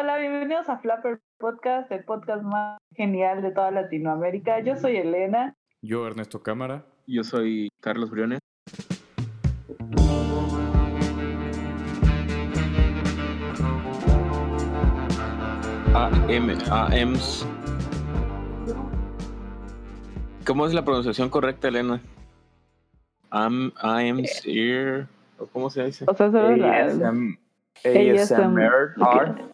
Hola, bienvenidos a Flapper Podcast, el podcast más genial de toda Latinoamérica. Yo soy Elena. Yo, Ernesto Cámara. Yo soy Carlos Briones. AM, AMs. ¿Cómo es la pronunciación correcta, Elena? Am, AMs, ear, ¿o ¿cómo se dice? O sea, solo la... ASM, ASMR,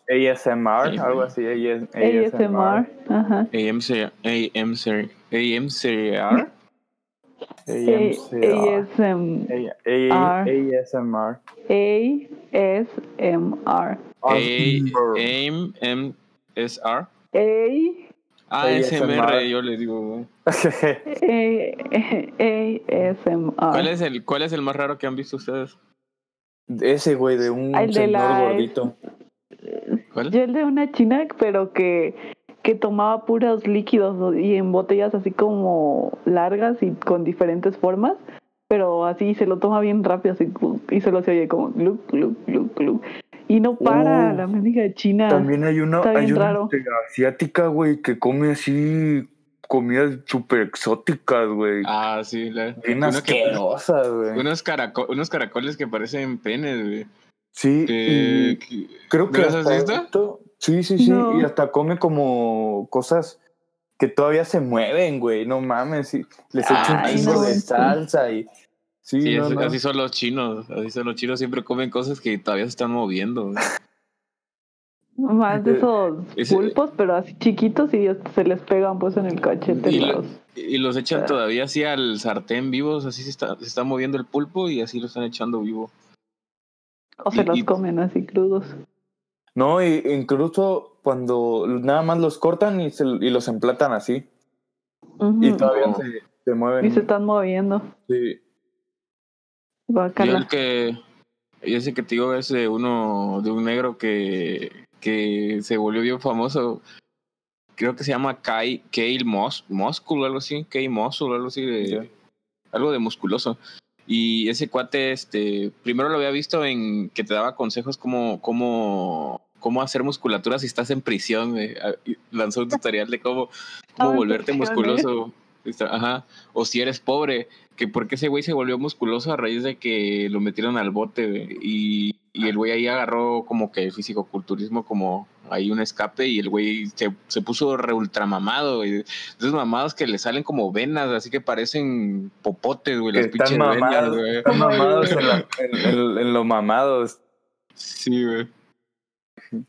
ASMR, algo así, AS- ASMR. Ajá. AMC, AMC, AMCR. AMCR. ASM. A- A- ASMR. ASMR. A- AMSR. A- ASMR, yo le digo. ASMR. ¿Cuál es el, cuál es el más raro que han visto ustedes? Ese güey de un el de señor la- gordito. ¿Cuál? Yo el de una china, pero que, que tomaba puros líquidos y en botellas así como largas y con diferentes formas, pero así se lo toma bien rápido así, y solo se oye como gluc, gluc, gluc, gluc. Y no para Uh, la mendiga china. También hay una, hay una asiática, güey, que come así comidas súper exóticas, güey. Ah, sí. La, Bien uno que- asquerosas, güey. unos, caraco- unos caracoles que parecen penes, güey. Sí, Que- creo ¿No que las has visto? esto- Sí, sí, sí, No. y hasta come como cosas que todavía se mueven, güey, no mames, les echa un chingo no. de salsa y... Sí, Sí, no, es- así son los chinos. Así son los chinos. Siempre comen cosas que todavía se están moviendo. Más de esos Ese- pulpos, pero así chiquitos y se les pegan pues en el cachete. Y, lo- los- y los echan Ah. todavía así al sartén vivos. Así se está, se está moviendo el pulpo y así lo están echando vivo. o se y- los y- comen así crudos. No, y incluso cuando nada más los cortan y, se, y los emplatan así, y todavía No. se, se mueven. Y se están moviendo. Sí. Yo Guácala. el que. y Ese que te digo es de uno. De un negro que. Que se volvió bien famoso. Creo que se llama Kai, Kale Mos, Muscle, algo así. Kay Muscle, algo así. De, Ya. Algo de musculoso. Y ese cuate, este. Primero lo había visto en. Que te daba consejos como. como cómo hacer musculatura si estás en prisión. y Lanzó un tutorial de cómo, cómo volverte ¿eh? musculoso. Ajá. O si eres pobre, que porque ese güey se volvió musculoso a raíz de que lo metieron al bote, güey, y, y el güey ahí agarró como que el fisicoculturismo como ahí un escape y el güey se, se puso re ultramamado, güey. Esos mamados que le salen como venas, así que parecen popotes, güey, las pinches venas, güey. están mamados en, la- en- en- en los mamados. Sí, güey.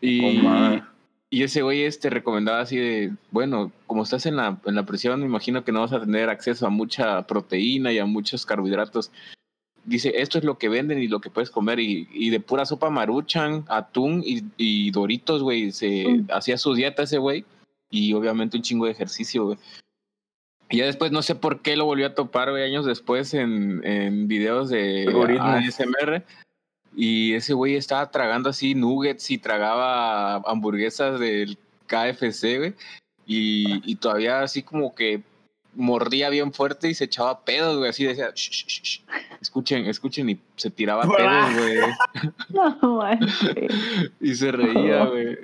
Y, Coma. y ese güey este recomendaba así de, bueno, como estás en la, en la prisión, me imagino que no vas a tener acceso a mucha proteína y a muchos carbohidratos. Dice, esto es lo que venden y lo que puedes comer. Y, y de pura sopa maruchan, atún y, y doritos, güey. Se Mm. hacía su dieta ese güey. Y obviamente un chingo de ejercicio, güey. Y ya después no sé por qué lo volvió a topar, güey, años después en, en videos de. ASMR. Y ese güey estaba tragando así nuggets y tragaba hamburguesas del KFC, güey. Y, y todavía así como que mordía bien fuerte y se echaba pedos, güey. Así decía, "Shh, shh, shh, shh". escuchen, escuchen. Y se tiraba pedos, güey. No. Y se reía, güey.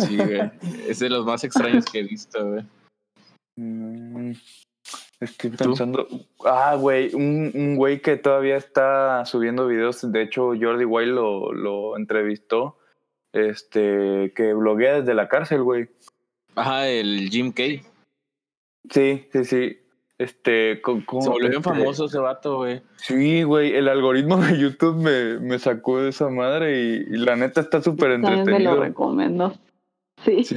Sí, güey. Es de los más extraños que he visto, güey. Mm, Estoy ¿Tú? pensando. Ah, güey, un, un güey que todavía está subiendo videos. De hecho, Jordi Wild lo, lo entrevistó. Este, que bloguea desde la cárcel, güey. Ajá, el Jim K. Sí, sí, sí. Este, con, con- Se volvió bien este, famoso ese vato, güey. Sí, güey, el algoritmo de YouTube me, me sacó de esa madre y, y la neta está súper También me lo entretenido. recomiendo. Sí. Sí,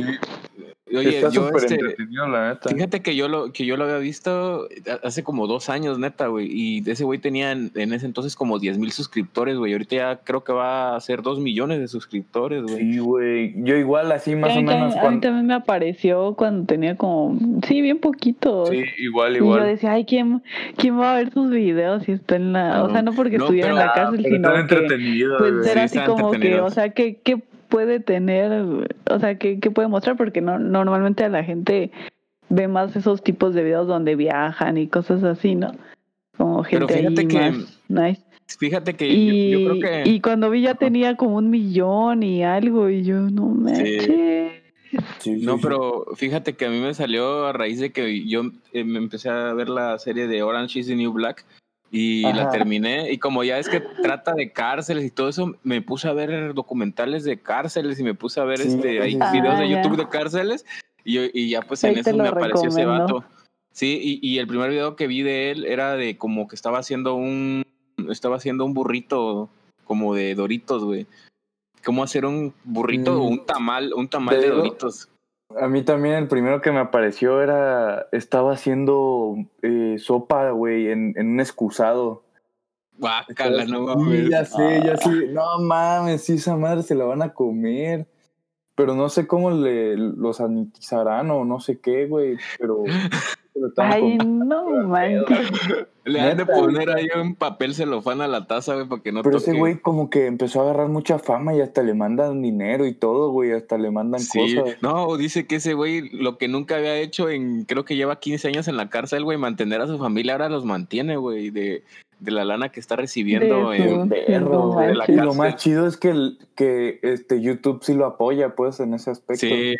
Oye, está yo este, entretenido, la neta. Fíjate que yo lo que yo lo había visto hace como dos años, neta, güey. Y ese güey tenía en, en ese entonces como 10 mil suscriptores, güey. Ahorita ya creo que va a ser 2 millones de suscriptores, güey. Sí, güey. Yo igual así más a, o menos también, a mí cuando... también me apareció cuando tenía como, sí, bien poquito. Sí, igual, Y yo igual. decía, ay, ¿quién, ¿quién va a ver sus videos si está en la... Ah, o sea, no porque no, estuviera en pero- la cárcel, Pero sino están que entretenidos, pues güey. ser sí, así como que, o sea, ¿qué, qué puede tener? O sea, ¿qué, qué puede mostrar? Porque no, normalmente a la gente ve más esos tipos de videos donde viajan y cosas así, ¿no? Como Pero gente fíjate ahí que- más nice. Fíjate que Y, yo, yo creo que. y cuando vi ya tenía como un millón y algo y yo no me Sí. eché. Sí, sí, No, sí. pero fíjate que a mí me salió a raíz de que yo eh, me empecé a ver la serie de Orange is the New Black y la terminé. Y como ya es que trata de cárceles y todo eso, me puse a ver documentales de cárceles y me puse a ver Sí, este hay videos Ah, de ya. YouTube de cárceles y, y ya pues en Ahí eso me apareció ese vato. Sí, y, y el primer video que vi de él era de como que estaba haciendo un estaba haciendo un burrito como de Doritos, güey. Cómo hacer un burrito o Mm. un tamal, un tamal de digo- Doritos. A mí también el primero que me apareció era. Estaba haciendo eh, sopa, güey, en, en un excusado. Guácala, no Sí, mames. ya sé, ya Ah. sé. No mames, sí, esa madre se la van a comer. Pero no sé cómo le, los sanitizarán o no sé qué, güey. Pero. Ay, no manches. Le han de poner ahí un papel celofán a la taza, güey, para que no Pero toque. ese güey como que empezó a agarrar mucha fama y hasta le mandan dinero y todo, güey. Hasta le mandan Sí, cosas. no, dice que ese güey lo que nunca había hecho en, creo que lleva 15 años en la cárcel, güey, mantener a su familia, ahora los mantiene, güey, de, de la lana que está recibiendo. De en- Perro, güey. la y lo cárcel. más chido es que, el- que este YouTube sí lo apoya, pues, en ese aspecto. Sí,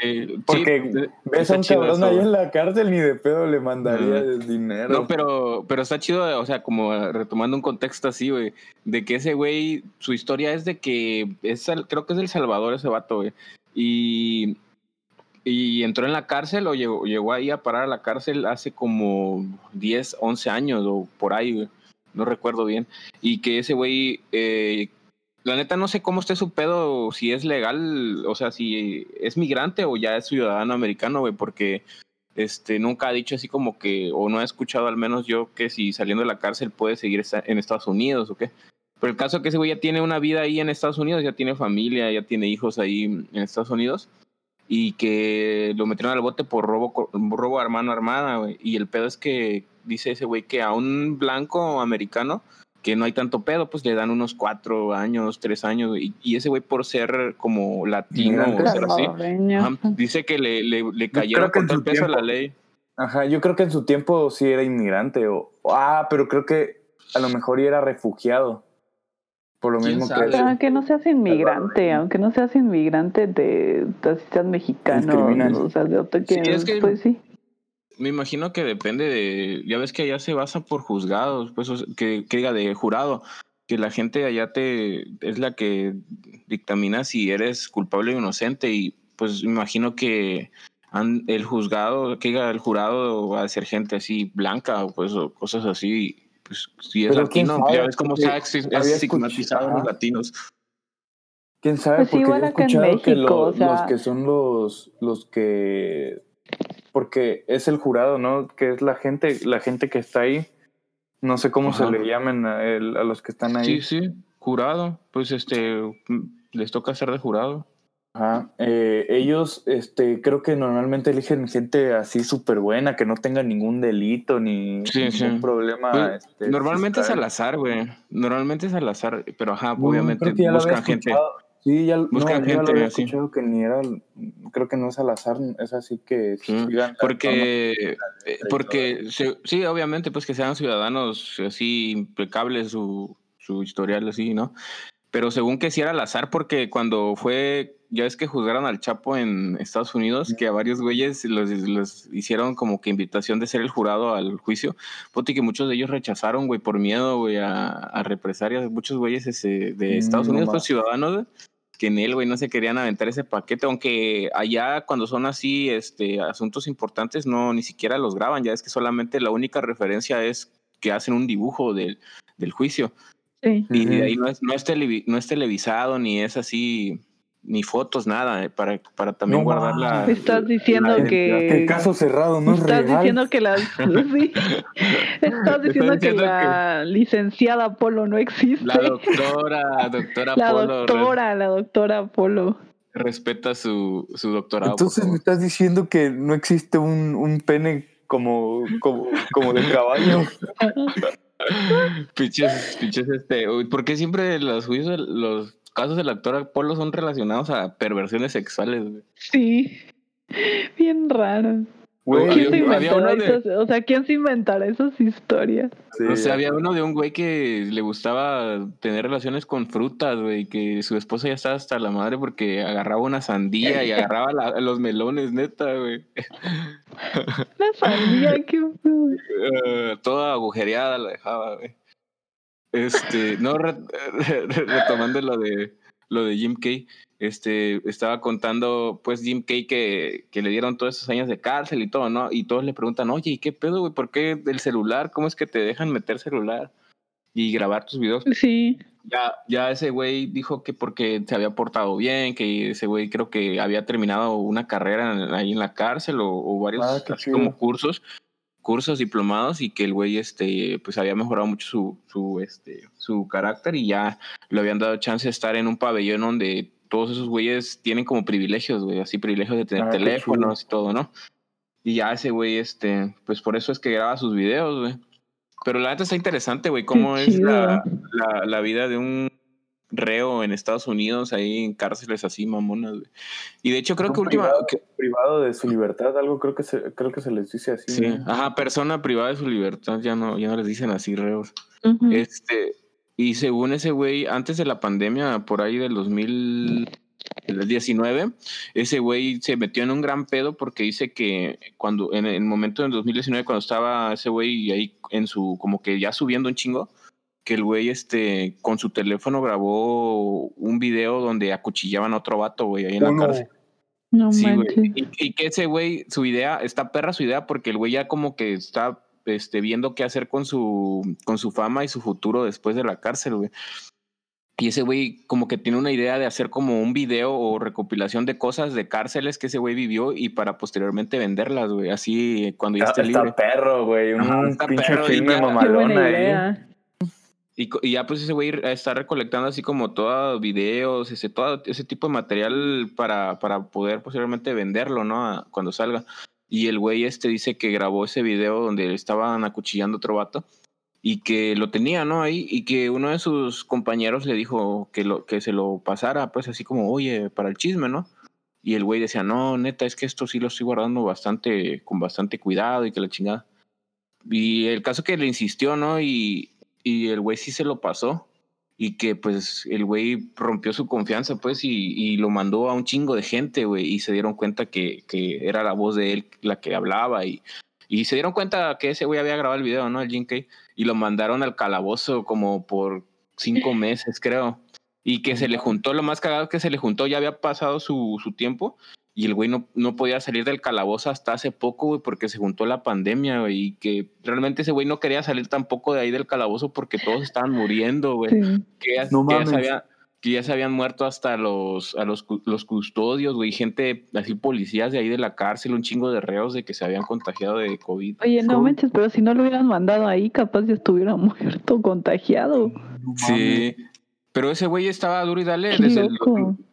Porque sí, Ves a un cabrón ahí en la cárcel ni de pedo le mandaría Ajá. dinero. No, pero, pero está chido, o sea, como retomando un contexto así, güey, de que ese güey, su historia es de que es, el- creo que es del Salvador ese vato, güey, y, y entró en la cárcel o llegó, llegó ahí a parar a la cárcel hace como 10, 11 años o por ahí, güey, no recuerdo bien, y que ese güey, eh, la neta no sé cómo esté su pedo, si es legal, o sea, si es migrante o ya es ciudadano americano, güey, porque este, nunca ha dicho así como que, o no ha escuchado al menos yo que si saliendo de la cárcel puede seguir en Estados Unidos o qué. Pero el caso es que ese güey ya tiene una vida ahí en Estados Unidos, ya tiene familia, ya tiene hijos ahí en Estados Unidos y que lo metieron al bote por robo, robo a hermana, güey. Y el pedo es que dice ese güey que a un blanco americano que no hay tanto pedo, pues le dan unos cuatro años, tres años, y, y ese güey por ser como latino o ser así, dice que le, le, le cayeron con en todo el su peso de la ley. Ajá, yo creo que en su tiempo sí era inmigrante o... Ah, pero creo que a lo mejor ya era refugiado. Por lo ¿Quién mismo que... Aunque no seas inmigrante, aunque no seas inmigrante de, de mexicano, o sea, de otro que, Sí, es que- pues sí. Me imagino que depende de, ya ves que allá se basa por juzgados, pues que, que diga de jurado, que la gente allá te es la que dictamina si eres culpable o inocente y pues me imagino que han- el juzgado, que diga el jurado va a ser gente así blanca o pues o cosas así, pues si es Pero latino, ya ves cómo se ha estigmatizado a los latinos. ¿Quién sabe? Pues Porque igual yo he en escuchado que México, lo- o sea- los que son los, los que... Porque es el jurado, ¿no? Que es la gente, la gente que está ahí. No sé cómo Ajá. se le llamen a, los que están ahí. Sí, sí, jurado, pues este les toca ser de jurado. Ajá. Eh, ellos, este, creo que normalmente eligen gente así súper buena, que no tenga ningún delito ni Sí, ningún sí. problema. Pues, este, Normalmente es al azar, güey. Normalmente es al azar, pero ajá, obviamente buscan gente. escuchado. Sí, ya, no, Buscan ya gente lo había así. escuchado que ni era, creo que no es al azar, es así que Sí, Porque, eh, porque se- sí, obviamente, pues que sean ciudadanos así impecables su, su historial así, ¿no? Pero según que sí era al azar, porque cuando fue, ya es que juzgaron al Chapo en Estados Unidos, que a varios güeyes los, los hicieron como que invitación de ser el jurado al juicio, puta, y que muchos de ellos rechazaron, güey, por miedo, güey, a, a represalias. Muchos güeyes ese, de Mm, Estados no Unidos, más. pues ciudadanos, que en él, güey, no se querían aventar ese paquete, aunque allá cuando son así, este, asuntos importantes, no, ni siquiera los graban, ya es que solamente la única referencia es que hacen un dibujo del, del juicio. Sí. Y de ahí no es, no, es televi- no es televisado, ni es así, ni fotos, nada, eh, para, para también No guardar la... Estás diciendo la- que... Que caso cerrado, no es Estás real. diciendo que la... sí. Estás diciendo que la licenciada Polo no existe. La doctora, doctora La Polo, re- doctora, la doctora Polo. respeta su, su doctorado. Entonces me estás diciendo que no existe un, un pene como, como, como de caballo. Pinches, pinches, este. ¿Por qué siempre los juicios, los casos de la doctora Polo son relacionados a perversiones sexuales, güey? Sí. Bien raro. Güey, ¿Quién se inventará uno de- esas- o sea, ¿quién se inventará esas historias? sí, o sea, había uno de un güey que le gustaba tener relaciones con frutas, güey, que su esposa ya estaba hasta la madre porque agarraba una sandía y agarraba la- los melones, neta, güey. La sandía, qué. Eh, toda agujereada la dejaba, güey. Este, no, re- re- retomando lo de lo de Jim Kay, este, estaba contando, pues, Jim Kay que, que le dieron todos esos años de cárcel y todo, ¿no? Y todos le preguntan, oye, ¿y qué pedo, güey? ¿Por qué del celular? ¿Cómo es que te dejan meter celular y grabar tus videos? Sí, Ya, ya ese güey dijo que porque se había portado bien, que ese güey creo que había terminado una carrera en- ahí en la cárcel o, o varios Ah, así como cursos, cursos diplomados y que el güey este pues había mejorado mucho su, su este su carácter y ya le habían dado chance de estar en un pabellón donde todos esos güeyes tienen como privilegios, güey, así privilegios de tener Ah, teléfonos y todo, ¿no? Y ya ese güey, este, pues por eso es que graba sus videos, güey. Pero la neta está interesante, güey, cómo es la, la, la vida de un reo en Estados Unidos, ahí en cárceles así mamonas, güey. Y de hecho creo que última... privado, que- privado de su libertad, algo creo que se, creo que se les dice así. sí, ¿no? ajá, persona privada de su libertad, ya no, ya no les dicen así reos. Este, y según ese güey, antes de la pandemia, por ahí del 2019, ese güey se metió en un gran pedo porque dice que cuando, en el momento del 2019, cuando estaba ese güey ahí en su, como que ya subiendo un chingo, que el güey, este, con su teléfono grabó un video donde acuchillaban a otro vato, güey, ahí en la no. cárcel. no Sí, güey. Y, y que ese güey, su idea, está perra su idea porque el güey ya como que está este, viendo qué hacer con su, con su fama y su futuro después de la cárcel, güey. Y ese güey como que tiene una idea de hacer como un video o recopilación de cosas de cárceles que ese güey vivió y para posteriormente venderlas, güey. Así cuando ya Está, esté está libre. perro, güey. Un está pinche perro, filme buena ahí. Y, ya pues ese güey está recolectando así como todos videos, ese, todo ese tipo de material para, para poder posiblemente venderlo, ¿no? Cuando salga. Y el güey este dice que grabó ese video donde estaban acuchillando a otro vato y que lo tenía, ¿no? Ahí y que uno de sus compañeros le dijo que, lo, que se lo pasara, pues así como, oye, para el chisme, ¿no? Y el güey decía, no, neta, es que esto sí lo estoy guardando bastante, con bastante cuidado y que la chingada. Y el caso que le insistió, ¿no? Y, y el güey sí se lo pasó. Y que pues el güey rompió su confianza, pues, y, y lo mandó a un chingo de gente, güey. Y se dieron cuenta que, que era la voz de él la que hablaba. Y, y se dieron cuenta que ese güey había grabado el video, ¿no? El Jim. Y lo mandaron al calabozo como por cinco meses, creo. Y que se le juntó, lo más cagado que se le juntó, ya había pasado su, su tiempo. Y el güey no, no podía salir del calabozo hasta hace poco, güey, porque se juntó la pandemia, güey. Y que realmente ese güey no quería salir tampoco de ahí del calabozo porque todos estaban muriendo, güey. Sí. Que, ya, No que ya mames. se había- que ya se habían muerto hasta los, a los, los custodios, güey. Gente, así policías de ahí de la cárcel, un chingo de reos de que se habían contagiado de COVID. Oye, no manches, pero si no lo hubieran mandado ahí, capaz ya estuviera muerto, contagiado. No. Sí. Pero ese güey estaba duro y dale desde el,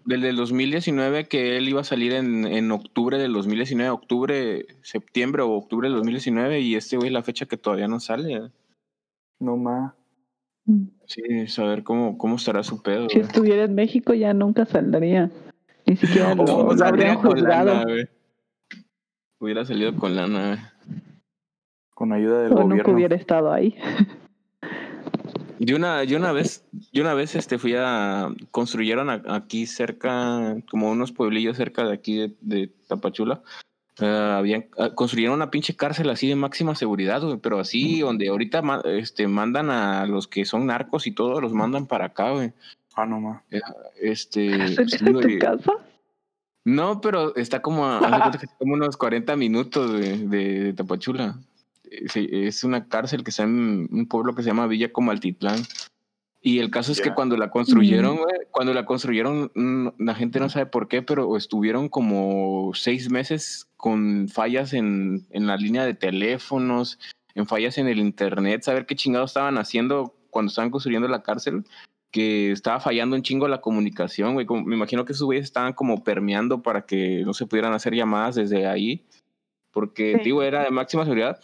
desde el 2019 que él iba a salir en, en octubre del 2019, octubre, septiembre o octubre del 2019 y este güey la fecha que todavía no sale. No más. Mm. Sí, saber cómo, cómo estará su pedo. Si estuviera en México ya nunca saldría. Ni siquiera lo, O lo habrían juzgado. lana. Hubiera salido con lana, güey. Con ayuda del o nunca gobierno. hubiera estado ahí. Yo una, yo una vez, yo una vez este fui a construyeron a- aquí cerca, como unos pueblillos cerca de aquí de, de Tapachula. ah, habían, ah, construyeron una pinche cárcel así de máxima seguridad, pero así donde ahorita ma- este, mandan a los que son narcos y todo, los mandan para acá, güey. Ah, no más. Este, ¿Hacer sí, eso en tu casa? No, pero está como, a- como unos 40 minutos de, de Tapachula. Eh, Es una cárcel que está en un pueblo que se llama Villa Comaltitlán. Y el caso es que Ya. cuando la construyeron, güey, cuando la construyeron, mm, la gente no sabe por qué, pero estuvieron como seis meses con fallas en, en la línea de teléfonos, en fallas en el internet, saber qué chingados estaban haciendo cuando estaban construyendo la cárcel, que estaba fallando un chingo la comunicación, güey. Como- Me imagino que esos güeyes estaban como permeando para que no se pudieran hacer llamadas desde ahí, porque, Sí. digo, era de máxima seguridad.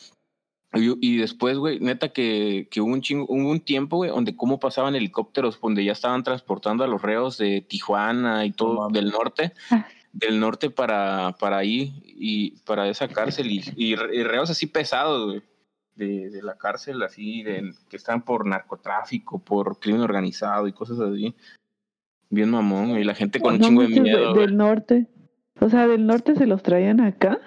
Y, y después, güey, neta que, que hubo un chingo, hubo un tiempo, güey, donde cómo pasaban helicópteros, donde ya estaban transportando a los reos de Tijuana y todo del norte. Ah. del norte para, para ahí y para esa cárcel y, y, reos así pesados, de, de, la cárcel, así, de, que están por narcotráfico, por crimen organizado y cosas así. Bien mamón, y la gente con un chingo de miedo. del norte. O sea, del norte se los traían acá.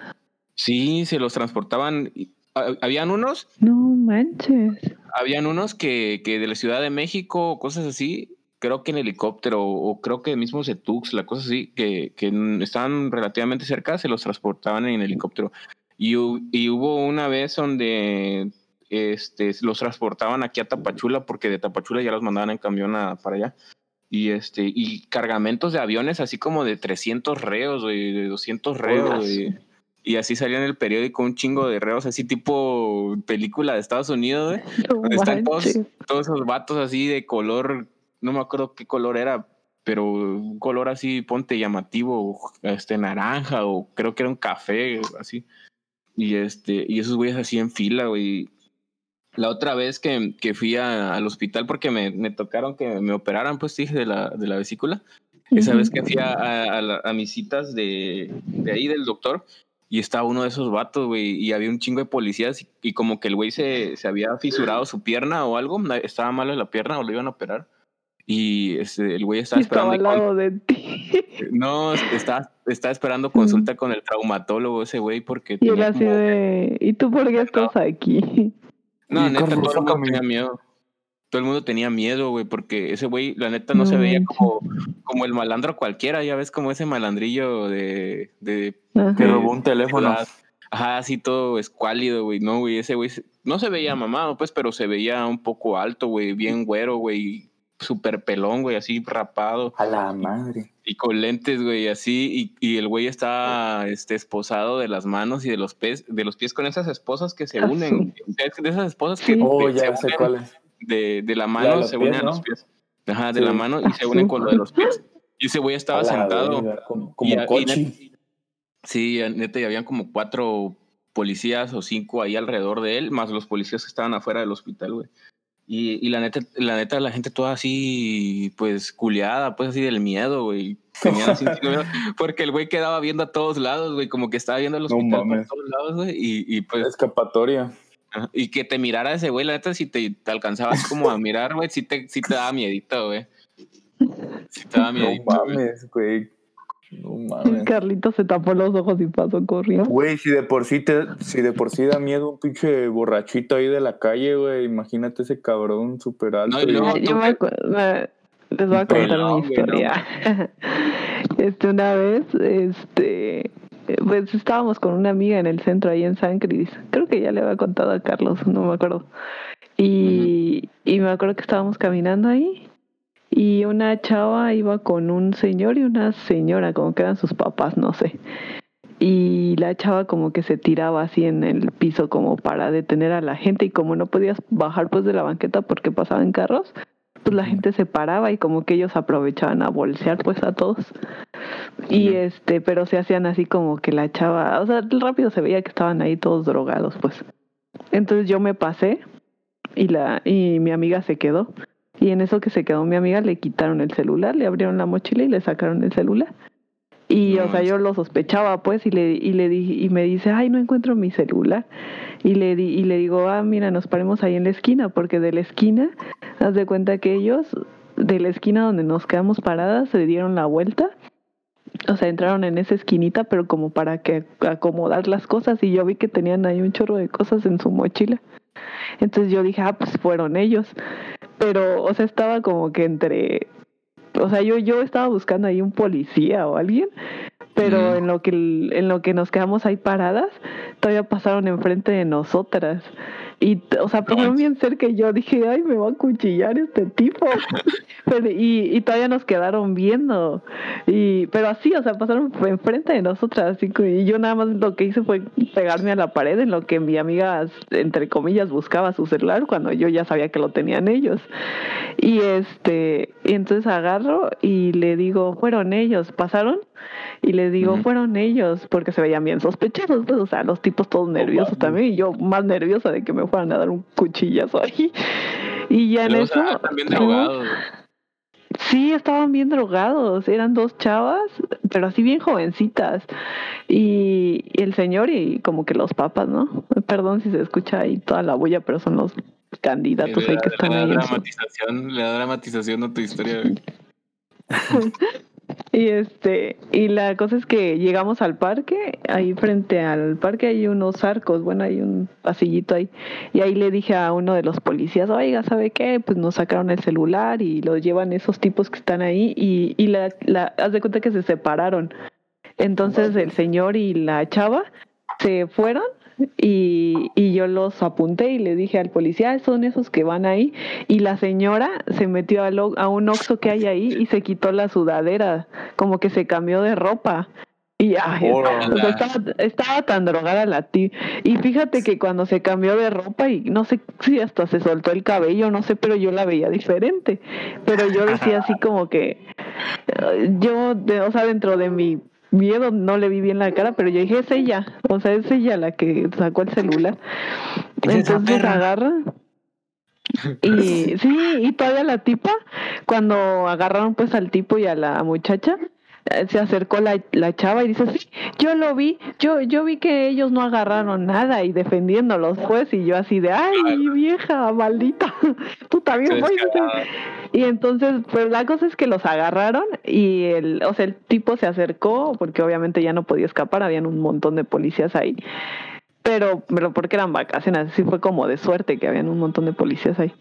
Sí, se los transportaban. Habían unos. No manches. Habían unos que, que de la Ciudad de México, cosas así, creo que en helicóptero o creo que mismo Setux, la cosa así, que, que estaban relativamente cerca, se los transportaban en helicóptero. Y, y hubo una vez donde este, los transportaban aquí a Tapachula porque de Tapachula ya los mandaban en camión para allá. Y, este, y cargamentos de aviones así como de 300 reos, de 200 reos. Y así salía en el periódico un chingo de reos, así tipo película de Estados Unidos, están todos, todos esos vatos así de color no me acuerdo qué color era, pero un color así, ponte llamativo, este naranja o creo que era un café, así. Y este, y esos güeyes así en fila, güey. La otra vez que, que fui al hospital porque me, me, tocaron que me operaran, pues dije, de la, de la vesícula. Esa vez que fui a, a, mis citas de, de, ahí del doctor y estaba uno de esos vatos, güey, y había un chingo de policías y, y como que el güey se, se había fisurado su pierna o algo, estaba malo en la pierna o lo iban a operar. Y este, el güey estaba esperando. Estaba al lado de ti. No, estaba, estaba esperando consulta con el traumatólogo ese güey porque. Y él así de. ¿Y tú por qué estás aquí? No, neta, todo tenía miedo. Todo el mundo tenía miedo, güey, porque ese güey, la neta, no, se veía como, como el malandro cualquiera. Ya ves como ese malandrillo de. de que robó un teléfono. Ajá, así todo escuálido, güey. No, güey, ese güey no se veía mamado, pues, pero se veía un poco alto, güey, bien güero, güey súper pelón, güey, así rapado. A la madre. Y con lentes, güey, así. Y, y el güey está este, esposado de las manos y de los pies, de los pies con esas esposas que se ah, unen. De esas esposas que oh, ya sé cuáles. De, de la mano se unen a los pies. Ajá, de la mano y se unen con lo de los pies. Y ese güey estaba sentado. como, como coche. sí, neta, y habían como cuatro policías o cinco ahí alrededor de él, más los policías que estaban afuera del hospital, güey. Y, y, la neta, la neta, la gente toda así, pues, culeada, pues así del miedo, güey. porque el güey quedaba viendo a todos lados, güey, como que estaba viendo los hospital por todos lados, güey. Y, y pues. Escapatoria. Y que te mirara ese güey, la neta, si te, te alcanzabas como a mirar, güey, sí te, sí te daba miedito, güey. Sí te daba miedito. No mames, güey. No mames. Carlito se tapó los ojos y pasó corriendo. Güey, si de por sí te, si de por sí da miedo un pinche borrachito ahí de la calle, güey, imagínate ese cabrón súper alto. No, no, yo me, les voy a contar mi historia. este, una vez, este, pues estábamos con una amiga en el centro ahí en San Cris. Creo que ya le había contado a Carlos, no me acuerdo. Y, y me acuerdo que estábamos caminando ahí y una chava iba con un señor y una señora, como que eran sus papás, no sé. Y la chava como que se tiraba así en el piso como para detener a la gente y como no podías bajar pues de la banqueta porque pasaban carros, pues la gente se paraba y como que ellos aprovechaban a bolsear pues a todos. Y este, pero se hacían así como que la chava, o sea, rápido se veía que estaban ahí todos drogados pues. Entonces yo me pasé y la y mi amiga se quedó. Y en eso que se quedó mi amiga le quitaron el celular, le abrieron la mochila y le sacaron el celular. Y, o sea, yo lo sospechaba, pues, y le, y le dije, y me dice, ay, no encuentro mi celular. Y le, di, y le digo, ah, mira, nos paremos ahí en la esquina, porque de la esquina, haz de cuenta que ellos, de la esquina donde nos quedamos paradas, se dieron la vuelta. O sea, entraron en esa esquinita, pero como para que acomodar las cosas, y yo vi que tenían ahí un chorro de cosas en su mochila. Entonces yo dije, ah, pues fueron ellos. Pero, o sea, estaba como que entre, o sea, yo, yo estaba buscando ahí un policía o alguien, pero en lo que en lo que nos quedamos ahí paradas, todavía pasaron enfrente de nosotras. Y, o sea, pasaron bien cerca y yo dije, ay, me va a cuchillar este tipo. pero, y, y todavía nos quedaron viendo. Y, pero así, o sea, pasaron enfrente de nosotras. Así, y yo nada más lo que hice fue pegarme a la pared en lo que mi amiga, entre comillas, buscaba su celular cuando yo ya sabía que lo tenían ellos. Y este, y entonces agarro y le digo, fueron ellos, pasaron. Y le digo, fueron ellos, porque se veían bien sospechosos, pues, o sea, los tipos todos nerviosos también, y yo más nerviosa de que me fueran a dar un cuchillazo ahí. Y ya en eso. también drogados. Sí, estaban bien drogados, eran dos chavas, pero así bien jovencitas. Y, y el señor y como que los papas, ¿no? Perdón si se escucha ahí toda la bulla, pero son los candidatos ahí que están le da ahí. su- le da dramatización a tu historia. Y este, y la cosa es que llegamos al parque, ahí frente al parque hay unos arcos, bueno, hay un pasillito ahí. Y ahí le dije a uno de los policías, oiga, ¿sabe qué? Pues nos sacaron el celular y lo llevan esos tipos que están ahí y, y la, la, haz de cuenta que se separaron. Entonces el señor y la chava se fueron y, y yo los apunté y le dije al policía, "Ah, son esos que van ahí. Y la señora se metió a, lo- a un oxo que hay ahí y se quitó la sudadera, como que se cambió de ropa. Y ay, Órale. o sea, estaba, estaba tan drogada la tía. Y fíjate que cuando se cambió de ropa y no sé si hasta se soltó el cabello, no sé, pero yo la veía diferente. Pero yo decía así como que yo, de- o sea, dentro de mi miedo no le vi bien la cara, pero yo dije, es ella, o sea, es ella la que sacó el celular. Es Entonces agarra. Y sí, y todavía la tipa, cuando agarraron pues al tipo y a la muchacha, se acercó la, la chava y dice, sí, yo lo vi, yo, yo vi que ellos no agarraron nada y defendiéndolos pues, y yo así de, ay, vieja, maldita, tú también fuiste. Y entonces, pues la cosa es que los agarraron y el, o sea, el tipo se acercó porque obviamente ya no podía escapar, habían un montón de policías ahí. Pero, pero porque eran vacaciones, así fue como de suerte que habían un montón de policías ahí.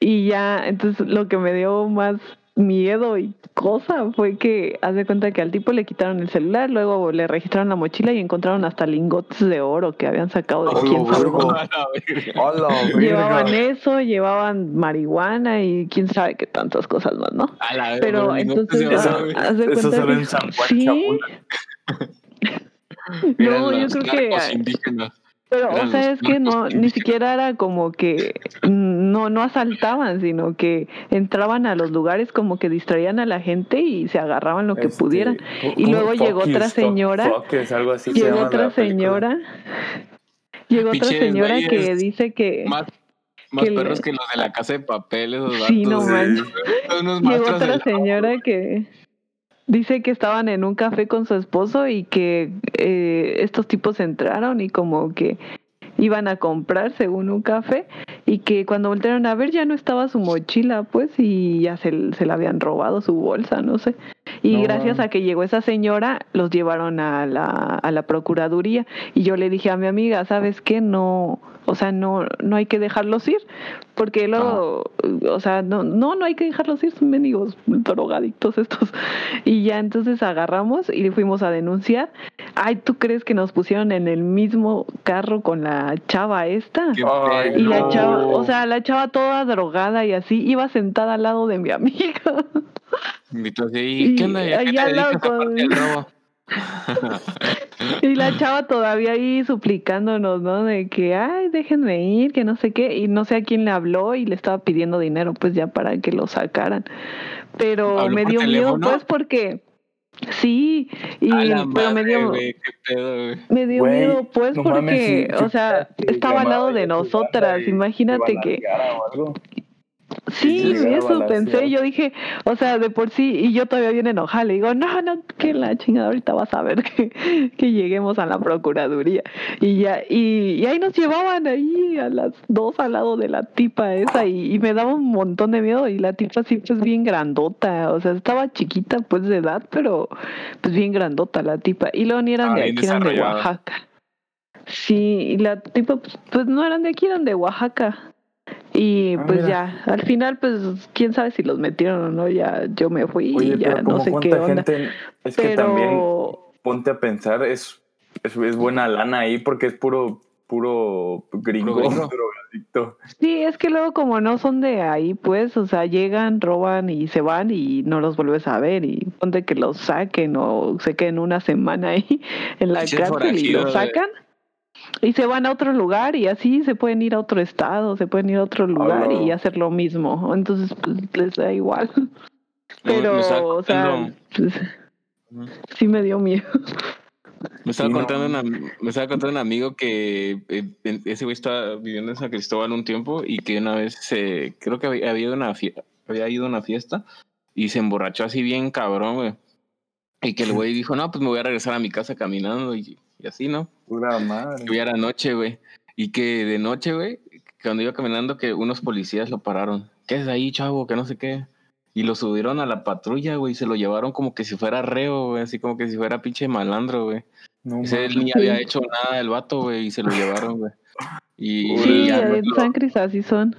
Y ya, entonces lo que me dio más miedo y cosa fue que haz de cuenta que al tipo le quitaron el celular, luego le registraron la mochila y encontraron hasta lingotes de oro que habían sacado de Oh, quién sabe verga. dónde. A la verga. ¡Hola, Llevaban eso, llevaban marihuana y quién sabe qué tantas cosas más, ¿no? A la Pero entonces, Eso- güey. haz de Eso cuenta solo que- en San Juan sí, no, yo creo que, indígenas. Pero o sea, es que no, ni siquiera era como que no, no asaltaban, sino que entraban a los lugares como que distraían a la gente y se agarraban lo que Este, pudieran. ¿cómo- Y luego llegó otra señora, fuckers, algo así se Llegó otra señora, llegó otra señora que dice que Más, más que le- perros que los de la casa de papel, esos Sí, vatos. no. Son unos Llegó otra señora que dice que estaban en un café con su esposo y que eh, estos tipos entraron y como que iban a comprar según un café y que cuando voltearon a ver ya no estaba su mochila pues y ya se, se la habían robado su bolsa, no sé. Y No gracias a que llegó esa señora los llevaron a la, a la procuraduría y yo le dije a mi amiga, ¿sabes qué? No, o sea, no, no hay que dejarlos ir porque luego, o sea, no, no, no hay que dejarlos ir, son mendigos drogadictos estos. Y ya entonces agarramos y fuimos a denunciar. Ay, ¿tú crees que nos pusieron en el mismo carro con la chava esta? Ay. Y la no. chava, o sea, la chava toda drogada y así, iba sentada al lado de mi amiga. Y tú así, Y ¿qué onda? ¿Y a qué allá te al lado dedicas aparte con- del robo? Y la chava todavía ahí suplicándonos, ¿no? De que, ay, déjenme ir, que no sé qué. Y no sé a quién le habló y le estaba pidiendo dinero, pues ya para que lo sacaran. Pero ¿Habló me dio miedo, teléfono? pues, porque sí, y pero me dio, qué pedo, me dio miedo, pues, no porque, mames, sí, o sea, sí, estaba al lado de nosotras. Imagínate que. Sí, eso pensé, yo dije, o sea, de por sí, y yo todavía bien enojada, le digo, no, no, que la chingada ahorita vas a ver que, que lleguemos a la procuraduría. Y ya, y, y ahí nos llevaban ahí a las dos al lado de la tipa esa, y, y me daba un montón de miedo, y la tipa sí, pues bien grandota, o sea, estaba chiquita pues de edad, pero pues bien grandota la tipa, y luego ni eran Ah, de aquí, eran de. Oaxaca. Sí, y la tipa, pues, pues no eran de aquí, eran de Oaxaca. Y Ah, pues mira. ya, al final, pues quién sabe si los metieron o no, ya yo me fui Oye, y ya pero no sé qué cuánta onda. gente... Es que también, Pero ponte a pensar, es, es, es buena lana ahí porque es puro, puro gringo, Puro gringo. drogadicto. sí, es que luego como no son de ahí, pues, o sea, llegan, roban y se van y no los vuelves a ver y ponte que los saquen o se queden una semana ahí en la cárcel y los forajidos, sacan. Y se van a otro lugar y así se pueden ir a otro estado, se pueden ir a otro lugar y hacer lo mismo. Entonces, pues les da igual. Pero, me o sea, pues, sí me dio miedo. Me estaba, Sí, no. contando una- me estaba contando un amigo que eh, ese güey estaba viviendo en San Cristóbal un tiempo y que una vez, eh, creo que había, había una había ido a una fiesta y se emborrachó así bien cabrón, güey. Y que el güey dijo, no, pues me voy a regresar a mi casa caminando y, y así, ¿no? Pura madre. Que ya era noche, güey. Y que de noche, güey, cuando iba caminando, que unos policías lo pararon. ¿Qué es ahí, chavo? Que no sé qué. Y lo subieron a la patrulla, güey, y se lo llevaron como que si fuera reo, güey, así como que si fuera pinche malandro, güey. No Ese ni había hecho nada el vato, güey, y se lo llevaron, güey. Y, Sí, y ya en lo, San Cris así son.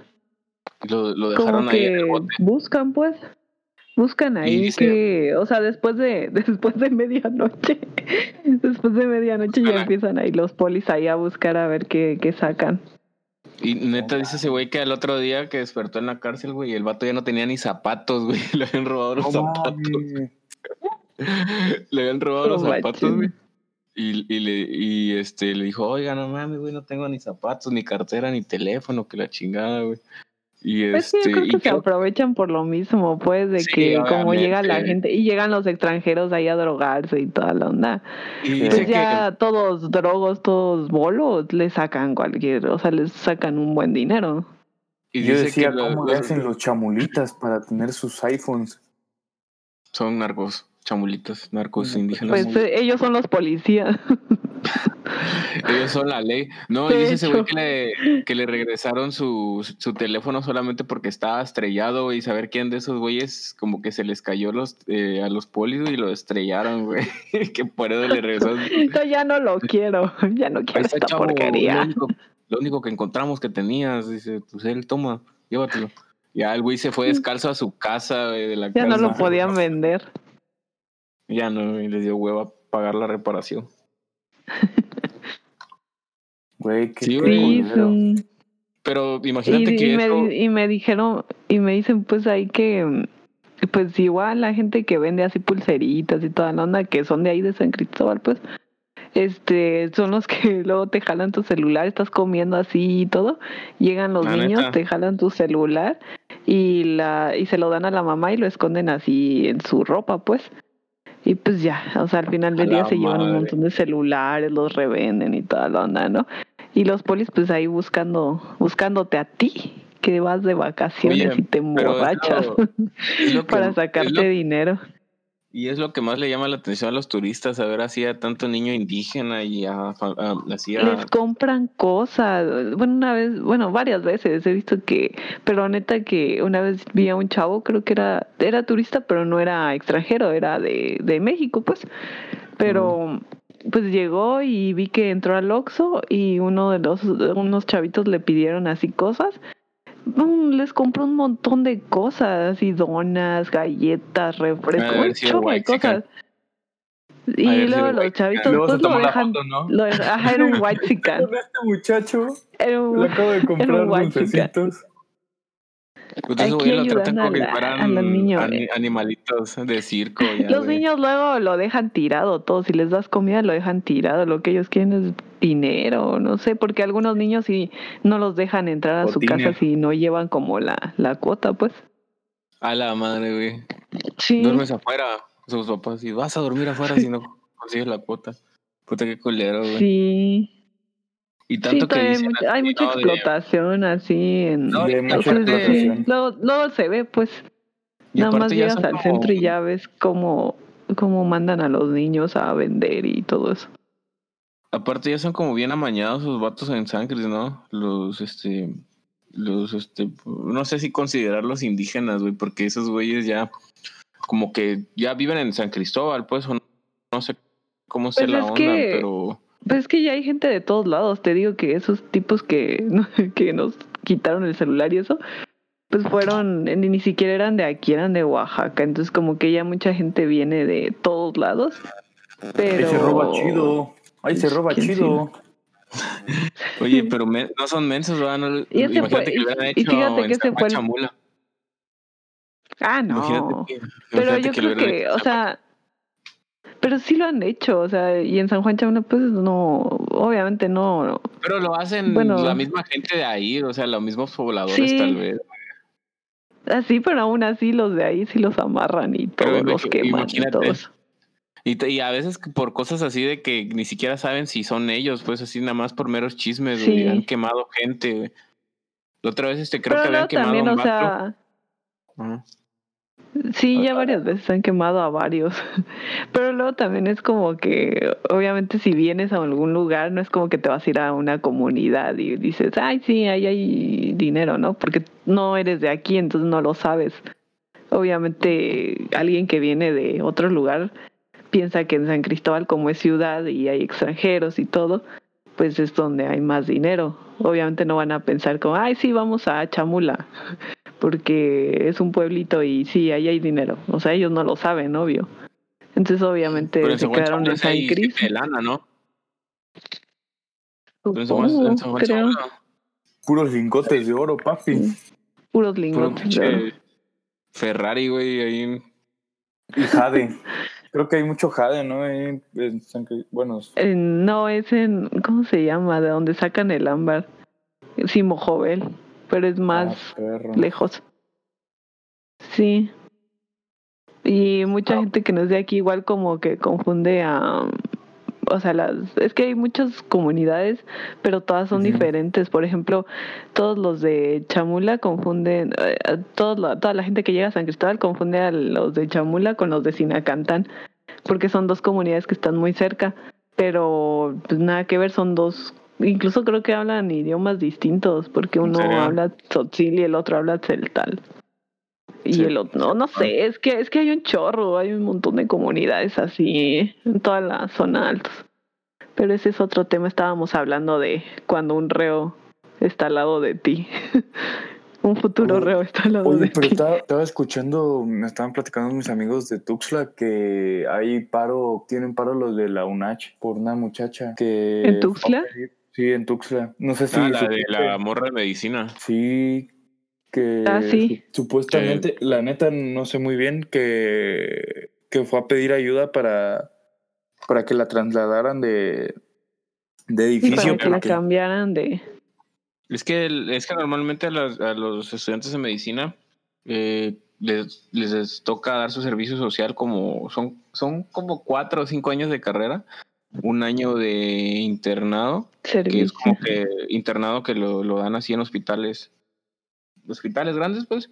lo- lo dejaron Como ahí en el que bote. buscan, pues. Buscan ahí dice- que, o sea, después de después de medianoche, después de medianoche ya empiezan ahí los polis ahí a buscar a ver qué, qué sacan. Y neta dice ese güey que al otro día que despertó en la cárcel, güey, el vato ya no tenía ni zapatos, güey. Le habían robado los zapatos. Le habían robado los zapatos, güey. Y, y, le, y este, le dijo, oiga, no mames, güey, no tengo ni zapatos, ni cartera, ni teléfono, que la chingada, güey. Y Pues sí, este, yo creo y que se creo- aprovechan por lo mismo, pues, de Sí, que como llega la gente y llegan los extranjeros ahí a drogarse y toda la onda. y Pues que- ya todos drogos, todos bolos, le sacan cualquier, o sea, les sacan un buen dinero. y Yo decía, que ¿cómo le los- hacen los chamulitas para tener sus iPhones? son narcos, chamulitos, narcos Pues, indígenas. Pues eh, ellos son los policías. Ellos son la ley. No, dice ese güey que le, que le regresaron su, su teléfono solamente porque estaba estrellado. Y saber quién de esos güeyes como que se les cayó los, eh, a los polis y lo estrellaron, güey. que por eso le regresaron. Yo ya no lo quiero, ya no quiero esta chavo, Lo porquería. único, lo único que encontramos que tenías, dice, pues él toma, llévatelo. Ya el güey se fue descalzo a su casa, güey, de la Ya no lo podían vender. Ya no, y les dio hueva pagar la reparación. Güey, qué, Sí, güey. Sí. Pero Y, imagínate que y eso... me, y me dijeron, y me dicen pues ahí que, pues igual la gente que vende así pulseritas y toda la onda, que son de ahí de San Cristóbal, pues, este, son los que luego te jalan tu celular, estás comiendo así y todo, llegan los La niños, neta. te jalan tu celular y la, y se lo dan a la mamá y lo esconden así en su ropa, pues. Y pues ya, o sea, al final del día se llevan un montón de celulares, los revenden y toda la onda, ¿no? Y los polis pues ahí buscando, buscándote a ti, que vas de vacaciones Oye, y te emborrachas lo- es lo que- para sacarte lo- dinero. Y es lo que más le llama la atención a los turistas, a ver así a tanto niño indígena y a, fa- a- así a- Les compran cosas. Bueno, una vez, bueno, varias veces he visto que, pero neta que una vez vi a un chavo, creo que era, era turista, pero no era extranjero, era de, de México, pues. Pero pues llegó y vi que entró al Oxxo y uno de los, unos chavitos le pidieron así cosas. Les compró un montón de cosas, así donas, galletas, refrescos, un de cosas. Y luego los chavitos Luego pues lo dejan, foto, ¿no? lo ajá, era un white este muchacho Era un, le acabo de comprar dulcecitos. Pues esos Aquí lo tratan como que fueran a los niños, ani- eh. animalitos de circo. ya, Los güey. niños luego lo dejan tirado todo. Si les das comida, lo dejan tirado. Lo que ellos quieren es dinero, no sé, porque algunos niños sí no los dejan entrar a O su dinero. casa si no llevan como la, la cuota, pues. A la madre, güey. Sí. Duermes afuera, sus papás, y vas a dormir afuera si no consigues la cuota. Puta, qué culero, güey. Sí. Y Sí, tanto que hay dicen hay mucha ¿no? de- explotación así en... No, De mucha explotación. luego, luego se ve, pues, y nada más aparte ya llegas al como- centro y ya ves cómo, cómo mandan a los niños a vender y todo eso. Aparte ya son como bien amañados sus vatos en sangre, ¿no? Los, este, los, este, no sé si considerarlos indígenas, güey, porque esos güeyes ya, como que ya viven en San Cristóbal, pues, o no, no sé cómo sea Pues la es onda, que- pero... Pues es que ya hay gente de todos lados. Te digo que esos tipos que, que nos quitaron el celular y eso, pues fueron, ni, ni siquiera eran de aquí, eran de Oaxaca. Entonces como que ya mucha gente viene de todos lados. Pero... se roba chido. Ahí se roba ¿Quién chido. Oye, pero me- no son mensos, ¿verdad? No, Y imagínate fue- que lo hubieran y hecho fíjate en que ese San fue Juan el- Chamula. Ah, Imagínate no. que- Pero yo que creo que, hecho o sea... Pero sí lo han hecho, o sea, y en San Juan Chamula, pues no, obviamente no, Pero lo hacen Bueno. la misma gente de ahí, o sea, los mismos pobladores Sí. tal vez. así, pero aún así los de ahí sí los amarran y Pero todos los queman y imagínate. Y, te- y a veces por cosas así de que ni siquiera saben si son ellos, pues así nada más por meros chismes, güey, han quemado gente, güey. La otra vez este creo Pero que habían luego quemado también, a un o sea. Sí, ya varias veces han quemado a varios. Pero luego también es como que, obviamente, si vienes a algún lugar, no es como que te vas a ir a una comunidad y dices, ay, sí, ahí hay dinero, ¿no? Porque no eres de aquí, entonces no lo sabes. Obviamente, alguien que viene de otro lugar piensa que en San Cristóbal, como es ciudad y hay extranjeros y todo, pues es donde hay más dinero. Obviamente no van a pensar como, ay, sí, vamos a Chamula porque es un pueblito y sí, ahí hay dinero. O sea, ellos no lo saben, obvio. Entonces, obviamente, Pero en se quedaron Chamula en San Cris. gente de lana, ¿no? Pero en San Juan- Supongo, en San Juan creo. Chamula, Puros lingotes de oro, papi. Puros puro lingotes de oro. Ferrari, güey, ahí en- Y jade. Creo que hay mucho jade, ¿no? Ahí en San Bueno, Eh, no, es en, ¿cómo se llama? De donde sacan el ámbar. Simojovel, pero es más ah, lejos. Sí. Y mucha Ah. gente que no es de aquí igual como que confunde a... O sea, las, es que hay muchas comunidades, pero todas son diferentes. Por ejemplo, todos los de Chamula confunden, eh, a todos toda la gente que llega a San Cristóbal confunde a los de Chamula con los de Sinacantán, porque son dos comunidades que están muy cerca, pero pues nada que ver, son dos, incluso creo que hablan idiomas distintos, porque ¿En uno habla tzotzil y el otro habla celtal. Y Sí. el otro, no, no sé, es que, es que hay un chorro, hay un montón de comunidades así en toda la zona altos. Pero ese es otro tema, estábamos hablando de cuando un reo está al lado de ti. un futuro Oye, reo está al lado de Oye, pero estaba, estaba escuchando, me estaban platicando mis amigos de Tuxtla que hay paro, tienen paro los de la UNACH por una muchacha que... ¿En Tuxtla? Sí, en Tuxtla. No sé si... Ah, la de la morra de medicina. Sí, que Ah, sí. su- supuestamente, la neta no sé muy bien, que, que fue a pedir ayuda para, para que la trasladaran de, de Sí, edificio. para que la cambiaran de... Es que, es que normalmente a, los estudiantes de medicina eh, les, les toca dar su servicio social como son, son como cuatro o cinco años de carrera, un año de internado, que servicio. es como que internado que lo, lo dan así en hospitales, hospitales grandes pues,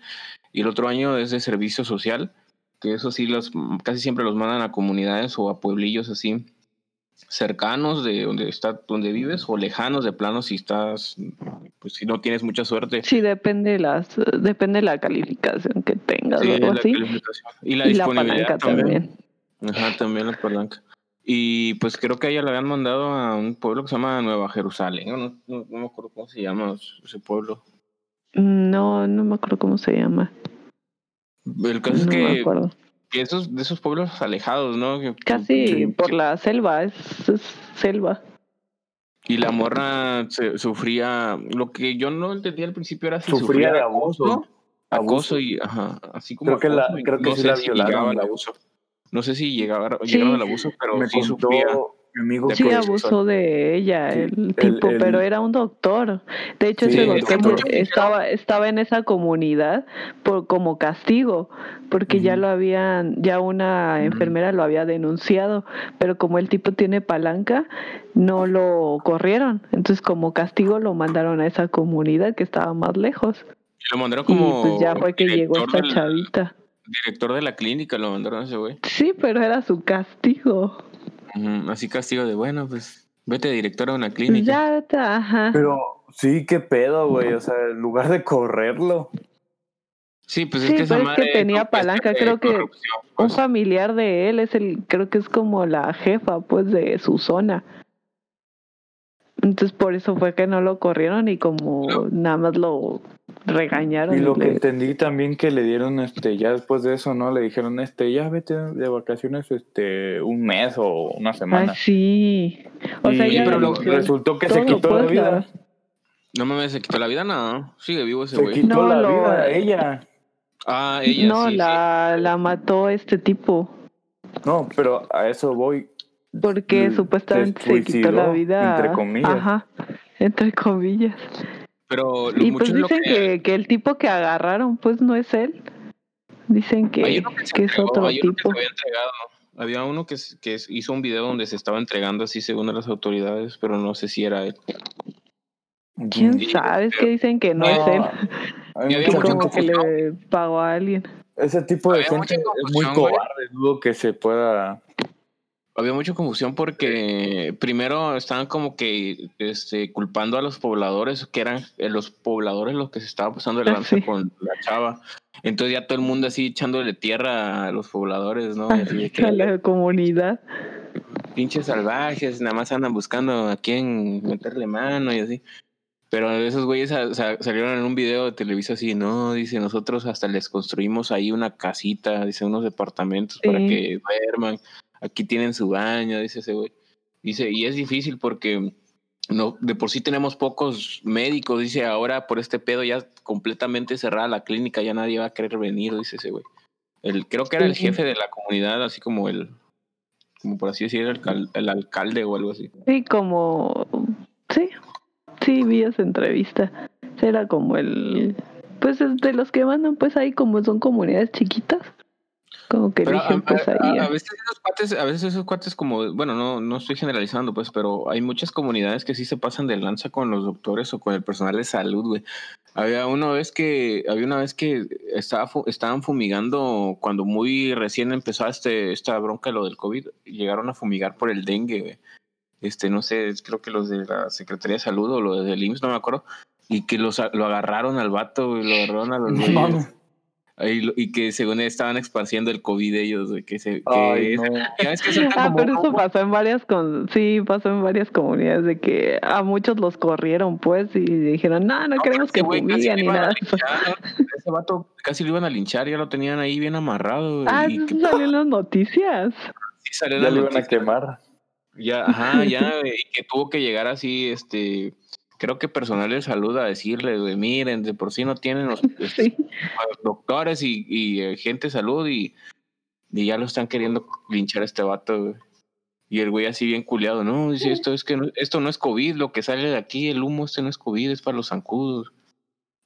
y el otro año es de servicio social, que eso sí los casi siempre los mandan a comunidades o a pueblillos así cercanos de donde está donde vives o lejanos de plano si estás pues si no tienes mucha suerte Sí, depende las, depende la calificación que tengas Sí, o algo la así. y la y disponibilidad también. también. Ajá, también la palanca. Y pues creo que a ella la habían mandado a un pueblo que se llama Nueva Jerusalén. No, no, no me acuerdo cómo se llama ese pueblo. No, no me acuerdo cómo se llama. El caso es No que esos, de esos pueblos alejados, ¿no? Que- Casi que- por la selva, es, es selva. Y la morra se- sufría. Lo que yo no entendía al principio era si Sufría de acoso. abuso. Acoso y, ajá, así como Creo que la- creo que no sí la si violaron, llegaba al güey. abuso. No sé si llegaba, Sí. llegaron al abuso, pero me sí contó sufría. Mi amigo de Sí, abusó de ella, Sí, el el- tipo, el- pero era un doctor. De hecho, Sí, ese es doctor doctor. estaba, estaba en esa comunidad por como castigo, porque ya lo habían, ya una enfermera lo había denunciado, pero como el tipo tiene palanca, no lo corrieron. Entonces, como castigo, lo mandaron a esa comunidad que estaba más lejos. Y lo mandaron Y como. pues ya fue que llegó director esta del- chavita. Director de la clínica lo mandaron a ese güey. Sí, pero era su castigo. Así castigo de, bueno, pues vete director a una Pues clínica. ya, está, ajá. Pero sí, qué pedo, güey. O sea, en lugar de correrlo. Sí, pues Sí, es que esa pero es que madre tenía palanca, creo que corrupción, Un pues. familiar de él es el, creo que es como la jefa, pues, de su zona. Entonces por eso fue que no lo corrieron y como No. nada más lo regañaron. Y lo que le- entendí también que le dieron, este, ya después de eso, ¿no? Le dijeron, este, ya vete de vacaciones, este, un mes o una Ay, semana. sí. O sea, Y pero lo- resultó que se quitó la vida. No mames, se quitó la vida, no. Sigue vivo ese Se güey. quitó No, la lo- vida a ella. Ah, ella no, sí. sí. la, la mató este tipo. No, pero a eso voy. Porque Mm, supuestamente se se quitó la vida. entre comillas. Ajá, entre comillas. Pero lo Y pues dicen que, que el tipo que agarraron, pues no es él. Dicen que, es entregó, otro hay uno que tipo. se había entregado. Había uno que, que hizo un video donde se estaba entregando así según a las autoridades, pero no sé si era él. ¿Quién Sí, sabe? Es que dicen que no No, es él. Hay Que como que le pagó a alguien. Ese tipo de gente es muy cobarde, dudo que se pueda. Había mucha confusión porque primero estaban como que este, culpando a los pobladores, que eran eh, los pobladores los que se estaban pasando de Ah, lanza sí. con la chava. Entonces ya todo el mundo así echándole tierra a los pobladores, ¿no? Así que, a la comunidad. pinches salvajes, nada más andan buscando a quién meterle mano y así. Pero esos güeyes sa- sa- salieron en un video de Televisa así, no, dice, nosotros hasta les construimos ahí una casita, dice, unos departamentos para que duerman, aquí tienen su baño, dice ese güey. Dice, y es difícil porque no, de por sí tenemos pocos médicos, dice, ahora por este pedo ya completamente cerrada la clínica, ya nadie va a querer venir, dice ese güey. El, creo que era el jefe de la comunidad, así como el, como por así decir, el, alcal- el alcalde o algo así. Sí, como. Sí, sí, vi esa entrevista. Era como el. Pues es de los que mandan, pues ahí como son comunidades chiquitas. Como que Pero a, pues a- ahí. a- veces esos cuates, a veces esos cuates como, bueno, no, no estoy generalizando, pues, pero hay muchas comunidades que sí se pasan de lanza con los doctores o con el personal de salud, güey. Había una vez que, había una vez que estaba, fu- estaban fumigando cuando muy recién empezó este, esta bronca de lo del COVID, llegaron a fumigar por el dengue, güey. Este, no sé, creo que los de la Secretaría de Salud o los del IMSS, no me acuerdo, y que los, lo agarraron al vato, güey, lo agarraron a los No y que según estaban esparciendo el COVID ellos, de que se... Que Ay, no. ya ves que sueltan Ah, como pero eso pasó en varias con, sí, pasó en varias comunidades de que a muchos los corrieron pues y dijeron, no, no, No, queremos que fumiguen lo ni nada. linchar, Ese vato casi lo iban a linchar, ya lo tenían ahí bien amarrado. Ah, y eso que salió en las noticias. sí salió en Ya las lo iban a quemar. Ya, ajá, ya, y que tuvo que llegar así, este, creo que personal de salud a decirle, güey, miren, de por sí no tienen los este, Sí. doctores y, y eh, gente de salud y, y ya lo están queriendo linchar a este vato, güey. Y el güey así bien culeado, no, dice, esto es que no, esto no es COVID, lo que sale de aquí, el humo, este no es COVID, es para los zancudos.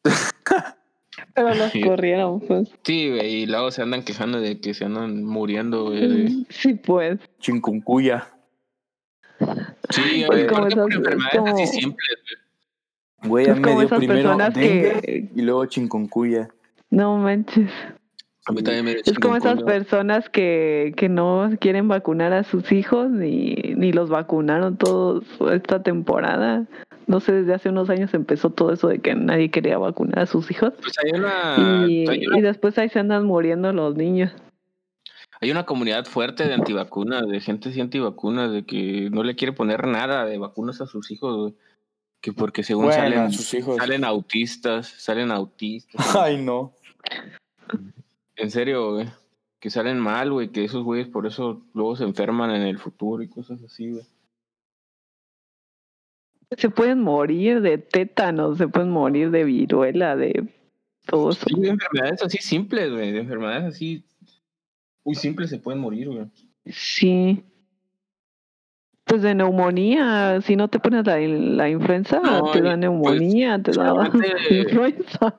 Pero los Sí. corrieron, pues. Sí, güey, y luego se andan quejando de que se andan muriendo, güey. de- Sí, pues. Chincuncuya. Sí, Pues güey, como por enfermedades así como- simples, güey. Güey, Es a mí me como dio esas primero personas dengue que- y luego chincuncuya. No manches. A mí también me dio Es como esas personas que, que no quieren vacunar a sus hijos ni, ni los vacunaron todos esta temporada. No sé, desde hace unos años empezó todo eso de que nadie quería vacunar a sus hijos. Pues hay una, y, hay una y después ahí se andan muriendo los niños. Hay una comunidad fuerte de antivacunas, de gente así antivacunas, de que no le quiere poner nada de vacunas a sus hijos, güey. Que porque según Bueno, salen, a sus hijos. salen autistas, salen autistas. Ay, no. en serio, güey. Que salen mal, güey, que esos güeyes por eso luego se enferman en el futuro y cosas así, güey. Se pueden morir de tétanos, se pueden morir de viruela, de todo eso. Sí, de enfermedades así simples, güey. De enfermedades así muy simples se pueden morir, güey. Sí. Pues de neumonía, si no te pones la, la influenza, No, te da pues, neumonía, te da influenza.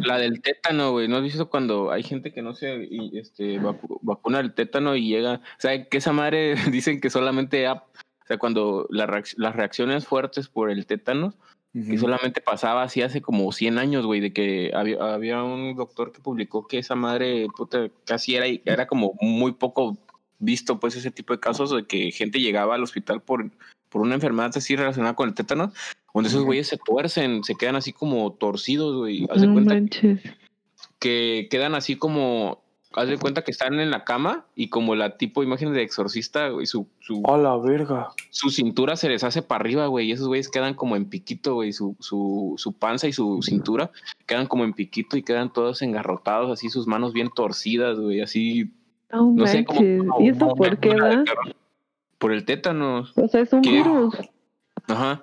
La del tétano, güey. ¿No has visto cuando hay gente que no se y, este, vacu- vacuna el tétano y llega? O sea, que esa madre dicen que solamente, ha- o sea, cuando la las reacciones fuertes por el tétano, que solamente pasaba así hace como 100 años, güey, de que había, había un doctor que publicó que esa madre, puta, casi era, era como muy poco visto, pues, ese tipo de casos de que gente llegaba al hospital por, por una enfermedad así relacionada con el tétano, donde esos güeyes se tuercen, se quedan así como torcidos, güey. Haz de No cuenta que quedan así como, haz de cuenta que están en la cama y como la tipo imagen de exorcista, güey, su, su, A la verga. su cintura se les hace para arriba, güey, y esos güeyes quedan como en piquito, güey, su, su, su panza y su cintura quedan como en piquito y quedan todos engarrotados, así sus manos bien torcidas, güey, así, No no sé, ¿Y eso por qué da? Por el tétano, O sea, es un virus. ajá.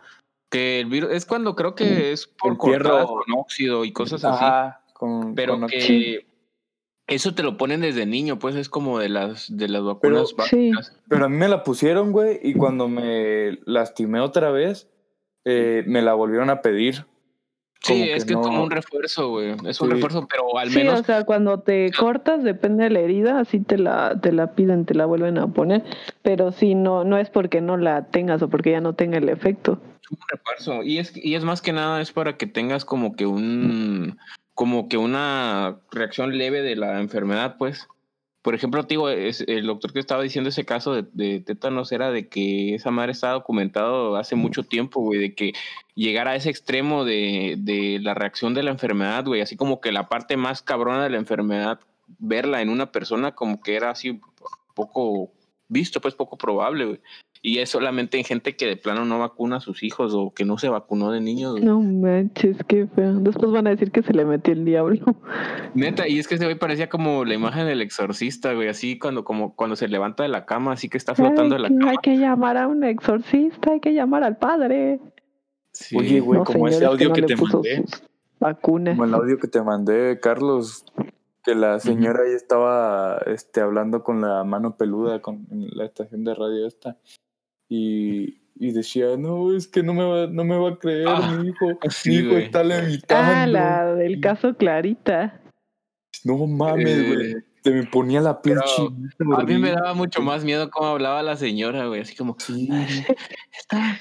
Que el virus es cuando creo que es por cortadas con óxido y cosas así. Ajá. Con, pero con- que Sí. eso te lo ponen desde niño, pues es como de las de las vacunas Sí. básicas. Pero a mí me la pusieron, güey, y cuando me lastimé otra vez, eh, me la volvieron a pedir. Sí, Como es que es como un refuerzo, güey. Es un Sí. refuerzo, pero al Sí, menos o sea, cuando te cortas, depende de la herida, así te la, te la piden, te la vuelven a poner. Pero sí, no, no es porque no la tengas o porque ya no tenga el efecto. es un refuerzo. Y es, y es más que nada, es para que tengas como que un como que una reacción leve de la enfermedad, pues. Por ejemplo, digo, es, el doctor que estaba diciendo ese caso de, de, tétanos era de que esa madre estaba documentado hace mucho tiempo, güey, de que llegara a ese extremo de, de la reacción de la enfermedad, güey, así como que la parte más cabrona de la enfermedad, verla en una persona como que era así poco visto, pues poco probable, güey. Y es solamente en gente que de plano no vacuna a sus hijos o que no se vacunó de niños. No manches, qué feo. Después van a decir que se le metió el diablo. Neta, y es que ese güey parecía como la imagen del exorcista, güey, así cuando, como cuando se levanta de la cama, así que está flotando de la cama. Hay que llamar a un exorcista, hay que llamar al padre. Sí. Oye, güey, como ese audio que, no que te mandé. Vacunas. Como el audio que te mandé, Carlos, que la señora ahí estaba este, hablando con la mano peluda con la estación de radio esta y, y decía, no, es que no me va, no me va a creer Ah, mi hijo, sí, mi hijo güey. está levitando. Ah, la del caso Clarita. No mames, güey. Eh, Se me ponía la piel. A mí me daba mucho más miedo cómo hablaba la señora, güey, así como, Sí. está,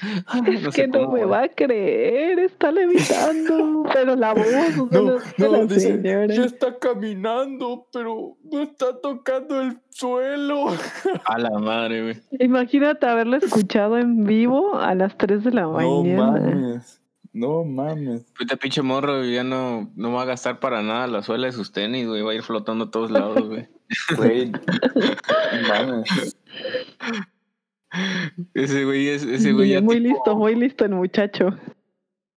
Es no sé que no cómo, me va a creer, está levitando. Pero la voz, No, no, no, la dice, señora. ya está caminando, pero no está tocando el suelo. A la madre, güey. Imagínate haberlo escuchado en vivo a las 3 de la No mañana. mames. No mames. Ahorita pinche morro güey, ya no, no va a gastar para nada la suela de sus tenis, güey. Va a ir flotando a todos lados, güey. Güey. no mames. Ese güey es, ese güey ya muy tipo, listo, muy listo el muchacho.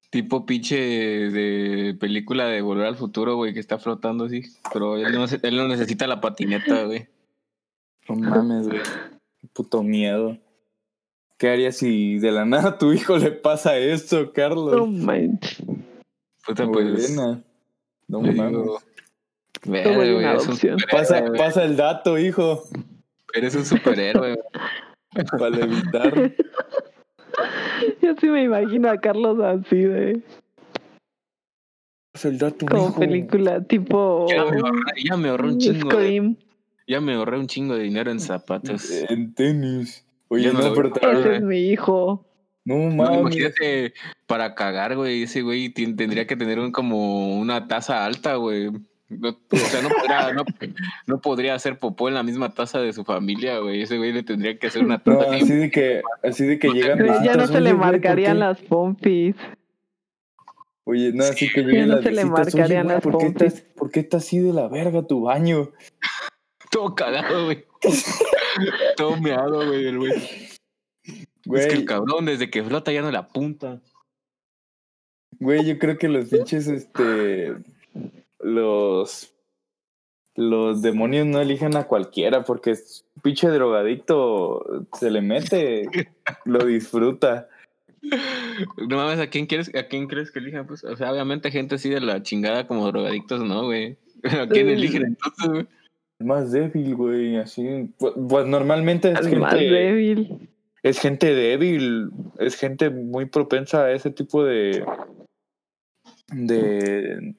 tipo pinche de película de Volver al Futuro, güey, que está flotando así. Pero él no, él no necesita la patineta, güey. No mames, güey. Qué puto miedo. ¿Qué harías si de la nada a tu hijo le pasa esto, Carlos? No manches. Puta, pues. No mames. verga, es un Pasa, el dato, hijo. Eres un superhéroe. Para evitar. Yo sí me imagino a Carlos así de Pasa el dato, como hijo. película tipo Ya me ahorré, ya me ahorré un chingo. de- ya me ahorré un chingo de dinero en zapatos. En tenis. Oye, no, lo pero pagar, Ese es mi hijo. no No, mames. imagínate, para cagar, güey, ese güey tendría que tener un, como una taza alta, güey. No- o sea, no podría, no, no podría hacer popó en la misma taza de su familia, güey. Ese güey le tendría que hacer una No, taza así bien- de que, así de que llegan Pero ya no se le "Oye, güey, ¿por marcarían qué?" las pompis. Oye, no, así que Ya no se le visitas, "Oye, marcarían las ¿por qué, pompis. estás, ¿por qué está así de la verga tu baño? todo cagado, güey. todo meado, güey, el güey. Es que el cabrón, desde que flota ya no la apunta. güey, yo creo que los pinches, este, los, los demonios no eligen a cualquiera porque es pinche drogadicto se le mete, lo disfruta. No mames, ¿a quién quieres, a quién crees que elija? Pues, o sea, obviamente gente así de la chingada como drogadictos, ¿no, güey? ¿A quién eligen entonces, güey? Es más débil, güey, así. Pues, pues normalmente es Al más gente, débil. es gente débil, es gente muy propensa a ese tipo de, de,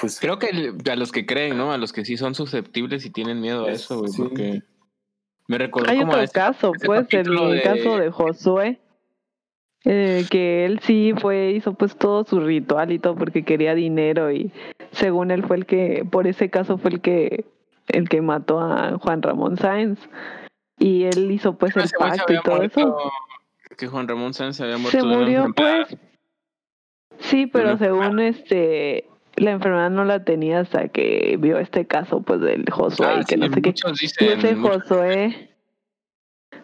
pues Creo que a los que creen, ¿no? A los que sí son susceptibles y tienen miedo a Es- eso, güey, sí. porque me recordó Hay como otro a ese- caso, ese pues, el, de- caso de Josué. eh, que él sí fue, hizo pues todo su ritual y todo porque quería dinero y según él fue el que, por ese caso fue el que, el que mató a Juan Ramón Sáenz. Y él hizo pues el pacto y todo eso. Que Juan Ramón Sáenz se había muerto. Se de murió enfermedad. pues. Sí, pero según este la enfermedad no la tenía hasta que vio este caso pues del Josué Ah, y que sí, no sé qué. muchos Y dicen. ese muchos- Josué,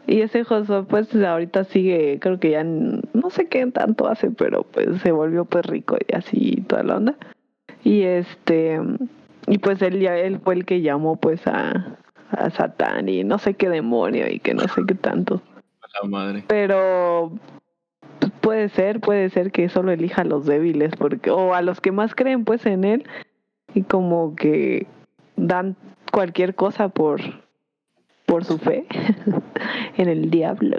y ese Josué pues ahorita sigue, creo que ya no sé qué tanto hace, pero pues se volvió pues rico y así toda la onda. Y este, y pues él ya, él fue el que llamó pues a, a Satán y no sé qué demonio y que no sé qué tanto. La madre. Pero pues, puede ser, puede ser que solo elija a los débiles porque, o a los que más creen pues en él y como que dan cualquier cosa por por su fe en el diablo.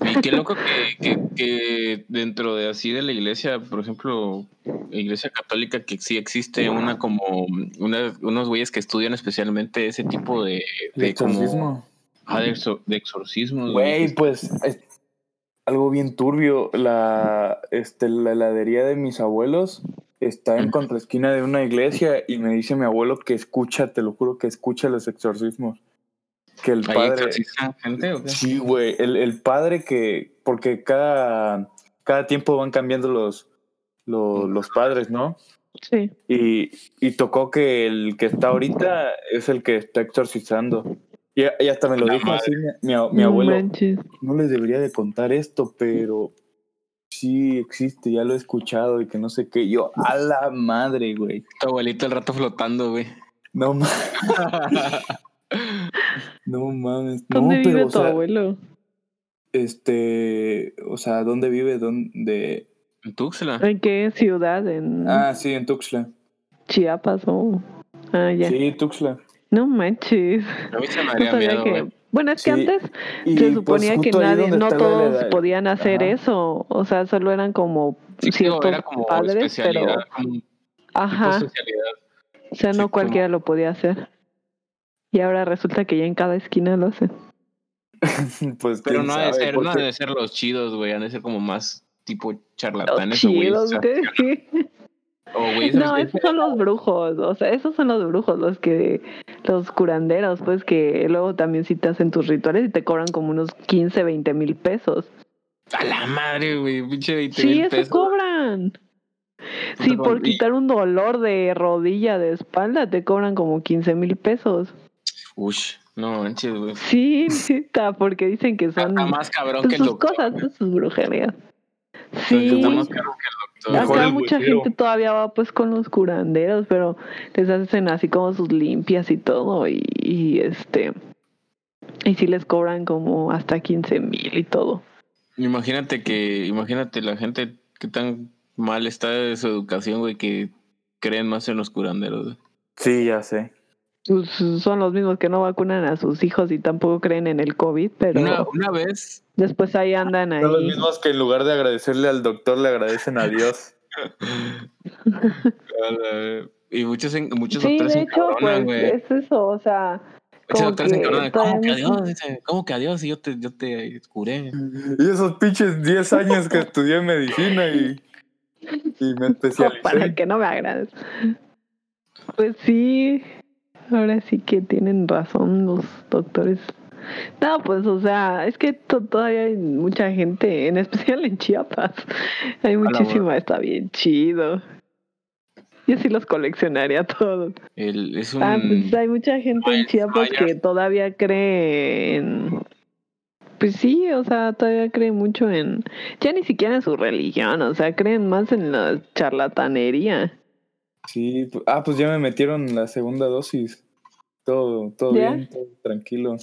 Y qué loco que, que, que dentro de así de la iglesia, por ejemplo, la iglesia católica, que sí existe una como una, unos güeyes que estudian especialmente ese tipo de, de como exorcismo. ah, de, exor- de exorcismo. Güey, pues es algo bien turbio. La, este, la heladería de mis abuelos está en contraesquina de una iglesia y me dice mi abuelo que escucha, te lo juro que escucha los exorcismos. Que el ¿Ahí padre. exorcizan gente o qué? Sí, güey. El, el padre que. Porque cada, cada tiempo van cambiando los, los, los padres, ¿no? Sí. Y, y tocó que el que está ahorita es el que está exorcizando. Y, y hasta me lo La dijo madre. así mi, mi- mi No abuelo. manches. No les debería de contar esto, pero sí existe, ya lo he escuchado y que no sé qué. Yo, a la madre, güey. Tu abuelito el rato flotando, güey. No mames, no mames. ¿Dónde no, vive pero, o tu sea, abuelo? Este, o sea, ¿dónde vive? ¿Dónde? en Tuxtla. ¿En qué ciudad? ¿En Ah, sí, en Tuxtla. Chiapas o...? Ah, ya. Sí, Tuxtla. No manches. A mí se me No haría sabía miedo, que... güey. Bueno, es que Sí, antes Y, se pues, suponía que nadie, no todos podían hacer Ajá. eso. O sea, solo eran como Sí, ciertos era como padres, pero... como Ajá. O sea, sí, no como- cualquiera lo podía hacer. Y ahora resulta que ya en cada esquina lo hacen. Pues, Pero no ha de ser, no porque- ha de ser los chidos, güey. Han de ser como más tipo Los charlatanes o güeyes. chidos, ¿qué? O güeyes. No, esos son los brujos, o sea, esos son los brujos, los que, los curanderos, pues que luego también sí te hacen tus rituales y te cobran como unos 15, 20 mil pesos. A la madre, güey. Pinche 20 Sí, mil eso pesos. cobran. Sí, por quitar un dolor de rodilla, de espalda, te cobran como 15 mil pesos. Ush, no manches, güey. Sí, neta, porque dicen que son Está más cabrón pues, que el sus doctor. cosas, pues, sus brujerías. Está Sí, más caro que el doctor. Mejor acá el mucha gente todavía va pues con los curanderos, pero les hacen así como sus limpias y todo y, y, este y sí les cobran como hasta 15 mil y todo. Imagínate que, imagínate la gente que tan mal está de su educación, güey, que creen más en los curanderos. güey. Sí, ya sé. Pues, son los mismos que no vacunan a sus hijos y tampoco creen en el COVID, pero Una, una vez, después ahí andan Son los ahí. mismos que en lugar de agradecerle al doctor le agradecen a Dios. y muchos, en- muchos Sí, doctores de hecho, pues güey. es eso, o sea, Muchos como doctores se que todavía ¿Cómo que adiós? Dice, ¿Cómo que adiós? Y yo te, yo te curé. Y esos pinches 10 años que estudié medicina y, y me para especialicé. que no me agrades. Pues sí, ahora sí que tienen razón los doctores. No, pues o sea, es que to- todavía hay mucha gente, en especial en Chiapas. Hay muchísima, está bien chido. Yo sí los coleccionaría todos. El, es un... Ah, pues hay mucha gente en Chiapas que todavía cree en... Pues sí, o sea, todavía cree mucho en... Ya ni siquiera en su religión, o sea, creen más en la charlatanería. Sí, ah, pues ya me metieron la segunda dosis. Todo, todo ¿Ya? bien, todo tranquilo.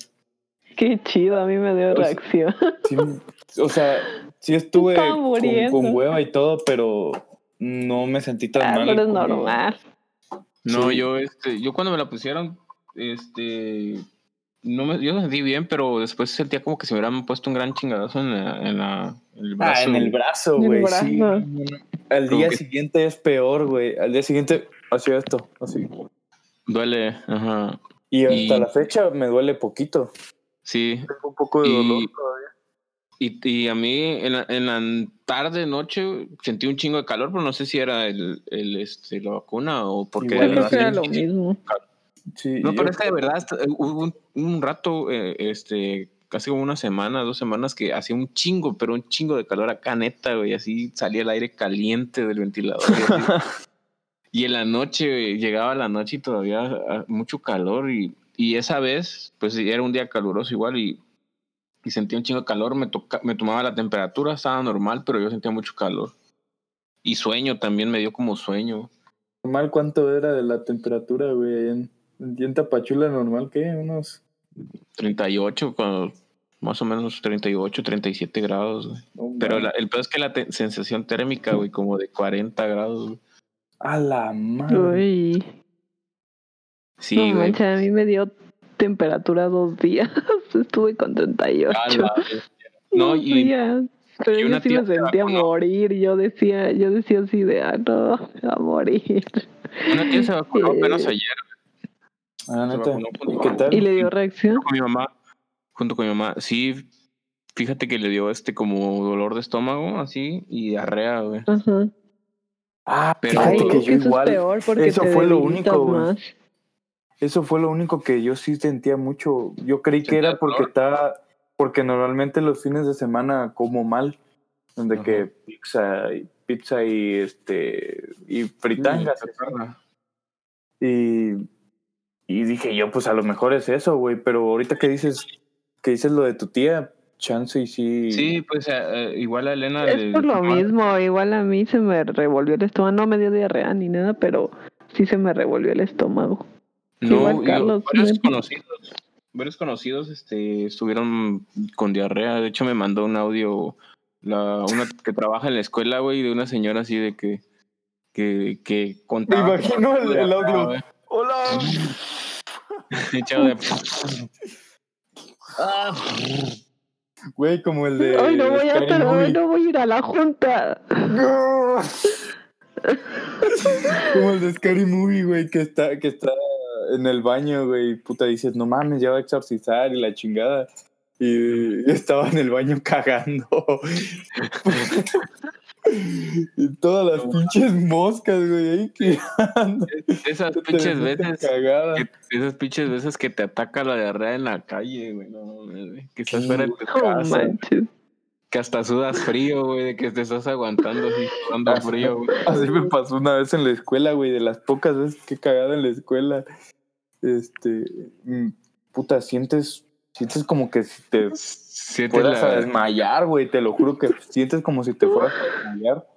Qué chido, a mí me dio Pues, reacción. Sí, o sea, sí estuve con, con hueva y todo, pero no me sentí tan Ah, mal. pero es normal. No, Sí. yo, este, yo cuando me la pusieron, este, no me, yo me sentí bien, pero después sentía como que se me hubieran puesto un gran chingadazo en, la, en, la, en el brazo. Ah, en el brazo, En el güey. Sí. Al día que- siguiente es peor, güey. Al día siguiente hacía esto, así. Duele, ajá. Y hasta Y- la fecha me duele poquito. Sí, Tengo un poco de Y- dolor todavía. y, y a mí en la, en la tarde, noche, sentí un chingo de calor, pero no sé si era el, el este, la vacuna o porque... Igual Creo que así. era lo mismo. Sí, No, pero es que de verdad, eh, hubo un, un rato, eh, este, casi como una semana, dos semanas, que hacía un chingo, pero un chingo de calor acá, neta, güey, así salía el aire caliente del ventilador. Y, en la noche, güey, llegaba la noche y todavía ah, mucho calor, y, y esa vez, pues era un día caluroso igual, y, y sentía un chingo de calor, me, toca, me tomaba la temperatura, estaba normal, pero yo sentía mucho calor. Y sueño también, me dio como sueño. normal cuánto era de la temperatura, güey. En, en Tapachula normal, ¿qué? Unos... 38, cuando, más o menos 38, 37 grados, güey. no Pero la- el peor es que la sensación térmica, güey, como de 40 grados. güey. A la madre. Uy, Sí, no güey. manches, a mí me dio temperatura dos días. Estuve con 38. A la vez. No, y, días. Pero yo sí me se sentía vacunó. morir. Yo decía, yo decía así de, ah, no, a morir. una tía se vacunó Eh. apenas ayer Ah, neta. ¿Y qué tal? Y le dio reacción. con mi mamá. Junto con mi mamá. Sí, fíjate que le dio este como dolor de estómago, así, y diarrea, güey. Ajá. Ah, Pero- Ay, fíjate que es yo eso igual. es peor porque eso te fue lo único, güey. más. Eso fue lo único que yo sí sentía mucho. Yo creí que ¿Sentías era porque estaba, porque normalmente los fines de semana como mal, donde Ajá. que pizza y pizza y este y fritangas. Y, y dije yo, pues a lo mejor es eso, güey. Pero ahorita que dices, que dices lo de tu tía, chance y sí. Sí, pues eh, eh, igual a Elena Es le- por lo mismo, igual a mí se me revolvió el estómago, no me dio diarrea ni nada, pero sí se me revolvió el estómago. No, Igual Carlos, varios ¿no? conocidos, varios conocidos este, estuvieron con diarrea. De hecho, me mandó un audio la, una que trabaja en la escuela, güey, de una señora así de que, que, que contaba. que imagino el- el audio. Hola. Echado de- Ah, Güey, como el de. Hoy no voy a hoy Movie. no voy a ir a la junta. Como el de Scary Movie, güey, que está, que está en el baño, güey, puta, dices, no mames, ya va a exorcizar y la chingada. Y estaba en el baño cagando. y todas las pinches moscas, güey, ahí que esas pinches veces. que- esas pinches veces que te ataca la diarrea en la calle, güey. No, mames, güey, que estás fuera de tu casa. manches. Que hasta sudas frío, güey, de que te estás aguantando así, sudando frío, güey. Así me pasó una vez en la escuela, güey, de las pocas veces que he cagado en la escuela. Este, mm, puta, sientes, sientes como que si te Sientes fueras a desmayar, güey, te lo juro que sientes como si te fueras a desmayar.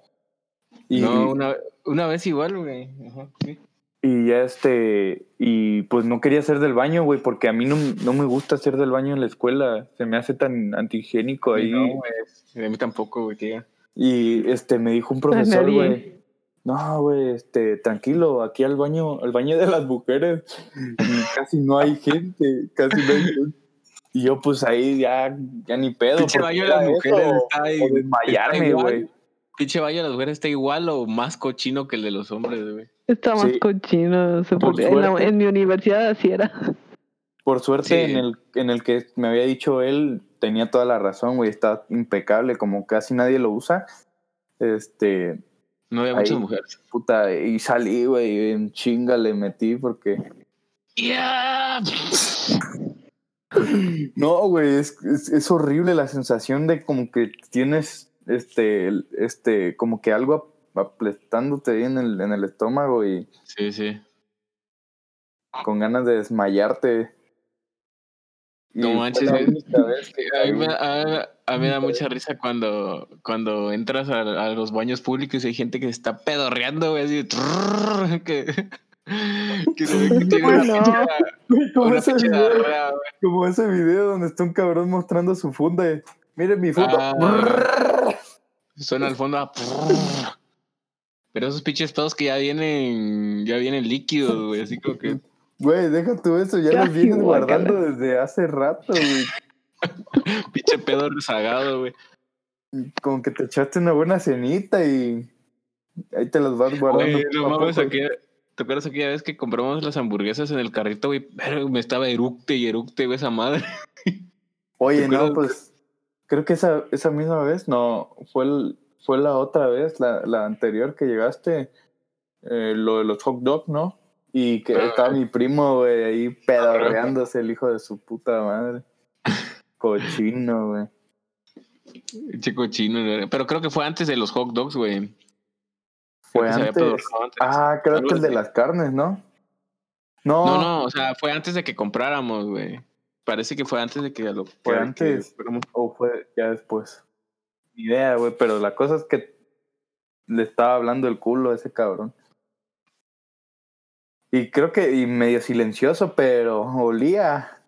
Y, No, una, una vez igual, güey. Ajá, sí. y ya este, y pues no quería hacer del baño, güey, porque a mí no, no me gusta hacer del baño en la escuela, se me hace tan antihigiénico ahí. No, güey. A mí tampoco, güey, que diga. Y este, me dijo un profesor, güey. No, güey, este, tranquilo, aquí al baño, al baño de las mujeres, casi no hay gente, casi no hay gente. Y yo, pues ahí ya, ya ni pedo. Pinche baño de las mujeres está ahí. desmayarme, güey. Pinche baño de las mujeres está igual o más cochino que el de los hombres, güey. Está más Sí. cochino. se Por en, la- suerte. en mi universidad así era. Por suerte, Sí. en, el, en el que me había dicho él, tenía toda la razón, güey, está impecable, como casi nadie lo usa. Este, No había Ahí. muchas mujeres. puta, y salí, güey, en chinga le metí porque... ¡Ya! No, güey, es, es, es horrible la sensación de como que tienes, este, este, como que algo ap- aplastándote ahí en el, en el estómago y Sí, sí. con ganas de desmayarte. No manches, güey. A mí, me, a, mí- a mí me da mucha risa cuando, cuando entras a, a los baños públicos y hay gente que se está pedorreando, güey, así, trrr, que, que se ve que tiene una No. pinche, Güey, como, una ese video, diarrea, güey. como ese video donde está un cabrón mostrando su funda. y, Miren mi funda. Ah. Suena al fondo a prrr. Pero esos pinches pedos que ya vienen, ya vienen líquidos, güey, así como que Güey, deja tú eso, ya los vienes guardando desde hace rato, güey. pinche pedo rezagado, güey. Como que te echaste una buena cenita y ahí te los vas guardando. No mames, ¿te acuerdas aquella vez que compramos las hamburguesas en el carrito, güey? Pero me estaba eructe y eructe, güey, esa madre. Oye, ¿Te no, pues creo que esa, esa misma vez, no, fue, el- fue la otra vez, la, la anterior que llegaste, eh, lo de los hot dogs, ¿no? Y que Ah. estaba mi primo, güey, ahí pedorreándose el hijo de su puta madre. Cochino, güey. Chico chino, güey. Pero creo que fue antes de los hot dogs, güey. Fue antes. antes. Ah, creo Algo que el de las carnes, ¿no? No, No, no, o sea, fue antes de que compráramos, güey. Parece que fue antes de que lo Fue antes. que o fue ya después. Ni idea, güey, pero la cosa es que le estaba hablando el culo a ese cabrón. Y creo que, y medio silencioso, pero olía.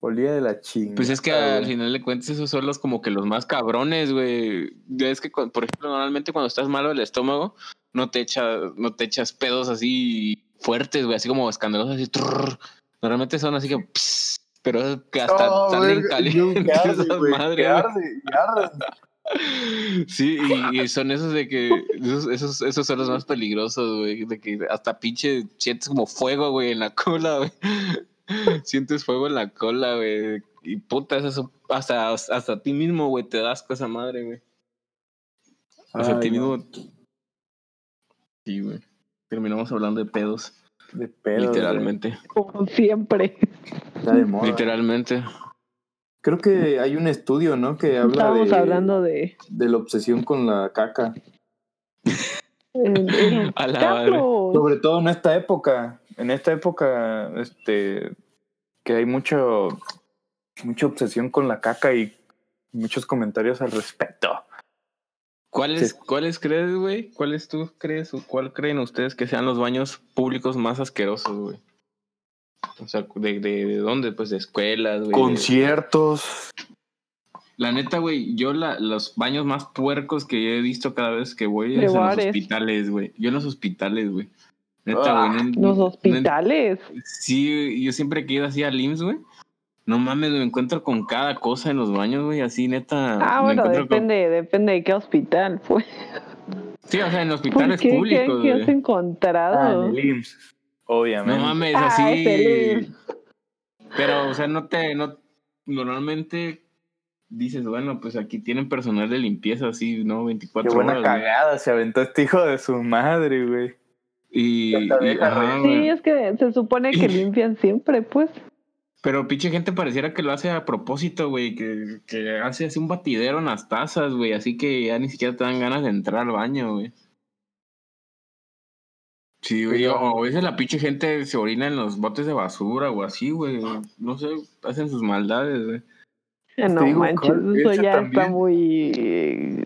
Olía de la chingada. Pues es que al final de cuentas esos son los como que los más cabrones, güey. Es que, por ejemplo, normalmente cuando estás malo del estómago, no te echas, no te echas pedos así fuertes, güey, así como escandalosos, así. trrr. Normalmente son así que, pss, pero que hasta salen verga, calientes que arde, esas güey, madres, que güey. arde, que arde. Sí, y, y son esos de que esos, esos, esos son los más peligrosos, güey, de que hasta pinche sientes como fuego, güey, en la cola, güey. Sientes fuego en la cola, güey. Y puta, eso hasta, hasta a ti mismo, güey, te das con esa madre, güey. Hasta a ti mismo Sí, güey. Terminamos hablando de pedos. De pedo. literalmente. Como siempre. Está de moda. Literalmente. Creo que hay un estudio, ¿no? Que habla Estábamos de, hablando de. de la obsesión con la caca. A la madre. Sobre todo en esta época. En esta época, este, que hay mucho, mucha obsesión con la caca y muchos comentarios al respecto. ¿Cuáles, Sí. ¿Cuáles crees, güey? ¿Cuáles tú crees o cuál creen ustedes que sean los baños públicos más asquerosos, güey? O sea, ¿de, de, de dónde? Pues de escuelas, güey. de- Conciertos. La neta, güey, yo la, los baños más puercos que he visto cada vez que voy es en los hospitales, güey. Yo en los hospitales, güey. Neta, Ah, güey. no- Los no- hospitales. sí, yo siempre que he ido así al IMSS, güey. No mames, me encuentro con cada cosa en los baños, güey. Así, neta. Ah, me bueno, con- depende, depende de qué hospital, pues. Sí, o sea, en ¿Por hospitales públicos, qué güey. has encontrado? Ah, en el IMSS, obviamente. No mames, Ah, así. es el IMSS. Pero, o sea, no te. No, normalmente dices, bueno, pues aquí tienen personal de limpieza, así, ¿no? 24 Qué buena horas. güey. cagada se aventó este hijo de su madre, güey. Y. Ajá. Sí, es que se supone que limpian siempre, pues. Pero pinche gente pareciera que lo hace a propósito, güey. Que, que hace así un batidero en las tazas, güey. Así que ya ni siquiera te dan ganas de entrar al baño, güey. Sí, güey. O a veces la pinche gente se orina en los botes de basura o así, güey. No sé, hacen sus maldades, güey. Eh, No digo, manches, eso ya está muy.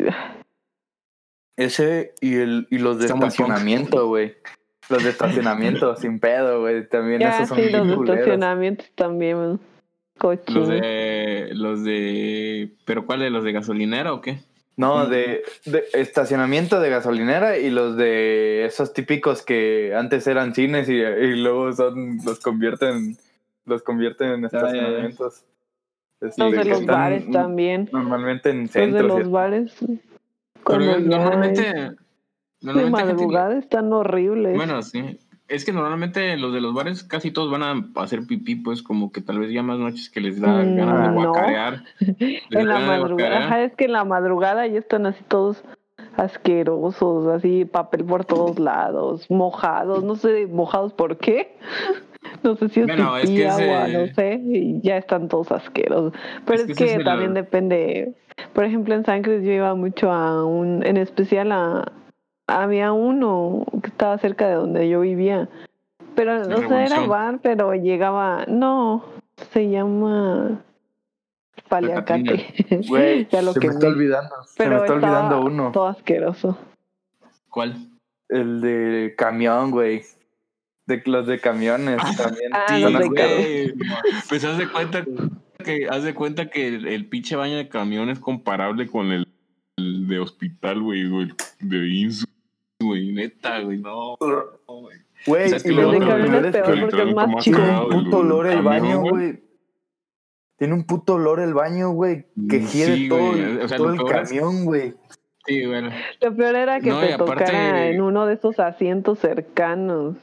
Ese y, el, y los de estacionamiento, güey. Los de estacionamiento, sin pedo, güey. También Ya, esos son sí, los de culeros. estacionamientos también. Los Cochinos. de. Los de. ¿Pero cuál de los de gasolinera o qué? No, de, de estacionamiento de gasolinera y los de esos típicos que antes eran cines y, y luego son los convierten los convierten en ya, ya. estacionamientos. Este, Los de que los bares también. Normalmente en Los de centros. los bares. Pero normalmente. de Normalmente gente- madrugada están horribles. Bueno, sí. Es que normalmente los de los bares casi todos van a hacer pipí, pues como que tal vez ya más noches que les da Mm, ganas de no. guacarear. En la madrugada. Ajá, es que en la madrugada ya están así todos asquerosos, así papel por todos lados, mojados, no sé, mojados por qué. No sé si es Bueno, es que agua, ese- no sé, y ya están todos asquerosos. Pero Es es, que que, también depende. Por ejemplo, en San Cris yo iba mucho a un, en especial a, había uno que estaba cerca de donde yo vivía. Pero, ¿En o sea, era bar, pero llegaba, no, se llama paliacate. Güey, Ya lo se me quemé. está olvidando. Se me está olvidando uno. Todo asqueroso. ¿Cuál? El de camión, güey. De los de camiones también. Ah, Sí, de. Pues haz de cuenta que, haz de cuenta que el, el pinche baño de camión es comparable con el, el de hospital, güey, o el de INSU, güey, neta, güey, no. güey. Güey, O sea, es que y luego El de lo camión peor es peor que porque es más chico. tiene un el puto olor el baño, güey. Tiene un puto olor el baño, güey. Que Mm, gira sí, todo, el- O sea, todo lo el peor es- camión, güey. Sí, bueno. Lo peor era que No, te aparte- tocara en uno de esos asientos cercanos.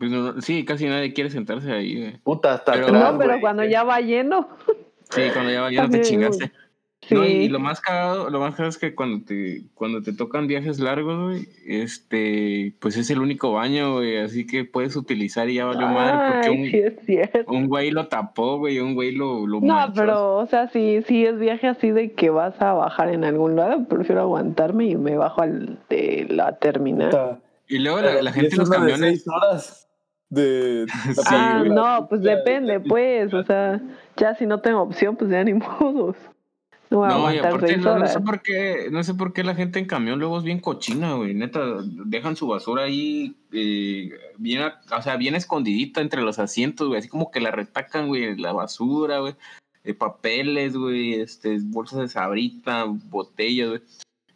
Pues no, sí, casi nadie quiere sentarse ahí, güey. Puta, hasta Pero- atrás, no, pero güey. cuando ya va lleno. Sí, cuando ya, ya no te chingaste. Sí. No, y lo más cagado, lo más cagado es que cuando te, cuando te tocan viajes largos, güey, este, pues es el único baño, güey, así que puedes utilizar y ya valió madre, porque Ay, sí un, es cierto. un güey lo tapó, güey, un güey lo, lo No, manchó. pero, o sea, si, si es viaje así de que vas a bajar en algún lado, prefiero aguantarme y me bajo al de la terminal. Y luego la, la Y gente en los de camiones, seis horas de... Sí, ah, no, pues depende, pues, o sea, ya si no tengo opción, pues ya ni modos. No voy a no, y aparte seis no, no sé por qué, no sé por qué la gente en camión luego es bien cochina, güey, neta, dejan su basura ahí, eh, bien, o sea, bien escondidita entre los asientos, güey, así como que la retacan, güey, la basura, güey, eh, papeles, güey, este, bolsas de sabrita, botellas, güey.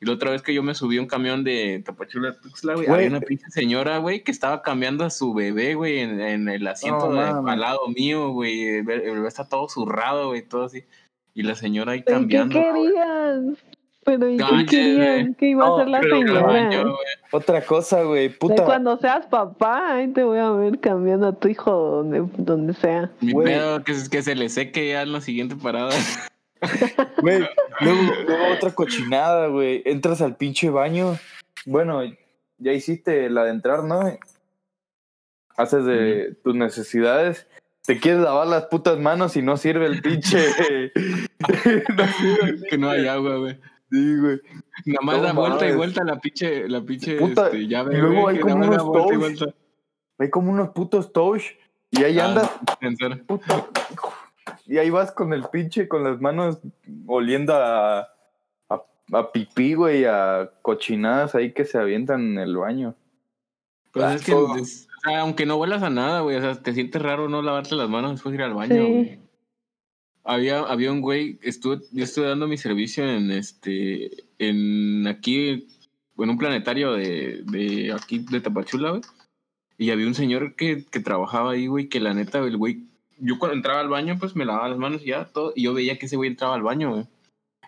Y la otra vez que yo me subí a un camión de Tapachula, a Tuxtla, güey, había una pinche señora, güey, que estaba cambiando a su bebé, güey, en, en el asiento No, de, al lado mío, güey, el bebé está todo zurrado, güey, todo así. Y la señora ahí ¿Y qué cambiando. güey. querían? Pero ¿y qué querían? ¿Qué iba a hacer la señora? Otra cosa, güey. De Puta. cuando seas papá, ahí te voy a ver cambiando a tu hijo donde, donde sea. Mi pedo que, es- que se le seque ya en la siguiente parada. Güey, luego, luego otra cochinada, güey. Entras al pinche baño. Bueno, ya hiciste la de entrar, ¿no? Haces de tus necesidades. Te quieres lavar las putas manos y no sirve el pinche. no sirve el Que no hay agua, güey. Sí, güey. Nada más da vuelta y vuelta la pinche, la pinche Puta, este, llave, y luego güey, hay como unos touch. Hay como unos putos touch y ahí Ah, andas. Y ahí vas con el pinche, con las manos oliendo a, a, a pipí, güey, a cochinadas ahí que se avientan en el baño. Pues es que, o sea, aunque no huelas a nada, güey, o sea, te sientes raro no lavarte las manos después de ir al baño, Sí. güey. Había, había un güey, estuve, yo estuve dando mi servicio en este, en aquí, en un planetario de, de aquí de Tapachula, güey. Y había un señor que, que trabajaba ahí, güey, que la neta, el güey, yo cuando entraba al baño, pues me lavaba las manos y ya, todo, y yo veía que ese güey entraba al baño, güey.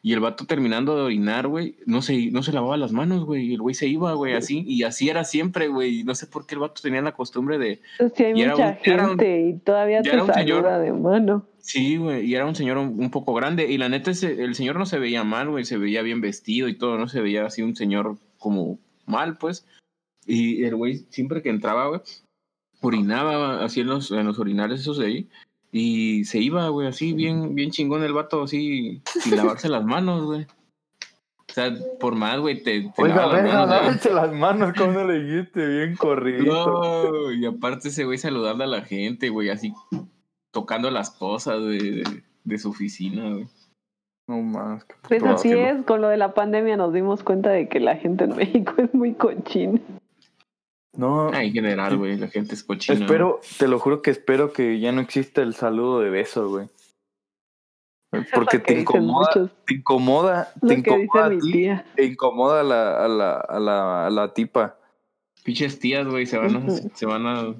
Y el vato terminando de orinar, güey, no se, no se lavaba las manos, güey, y el güey se iba, güey, así, y así era siempre, güey, y no sé por qué el vato tenía la costumbre de, Sí, hay Y era mucha un- era un- gente y todavía te un señor. saluda de mano. Sí, güey, y era un señor un, un poco grande. Y la neta, ese, el señor no se veía mal, güey, se veía bien vestido y todo, no se veía así un señor como mal, pues. Y el güey, siempre que entraba, güey, orinaba así en los, en los orinales esos de ahí. Y se iba, güey, así bien, bien chingón el vato, así, sin lavarse las manos, güey. O sea, por más, güey, te, te Oiga, venga, lávense las manos, como le dijiste, bien corrido. No, y aparte ese güey saludando a la gente, güey, así tocando las cosas de, de, de su oficina, güey. No más. qué Pues así es, con lo de la pandemia nos dimos cuenta de que la gente en México es muy cochina. No, Ah, en general, güey, la gente es cochina. espero, te lo juro que espero que ya no exista el saludo de beso, güey. Porque te incomoda, te incomoda, te incomoda a mi ti, tía. te incomoda a la, a la, a la, a la tipa. Pinches tías, güey, se van a, se van a,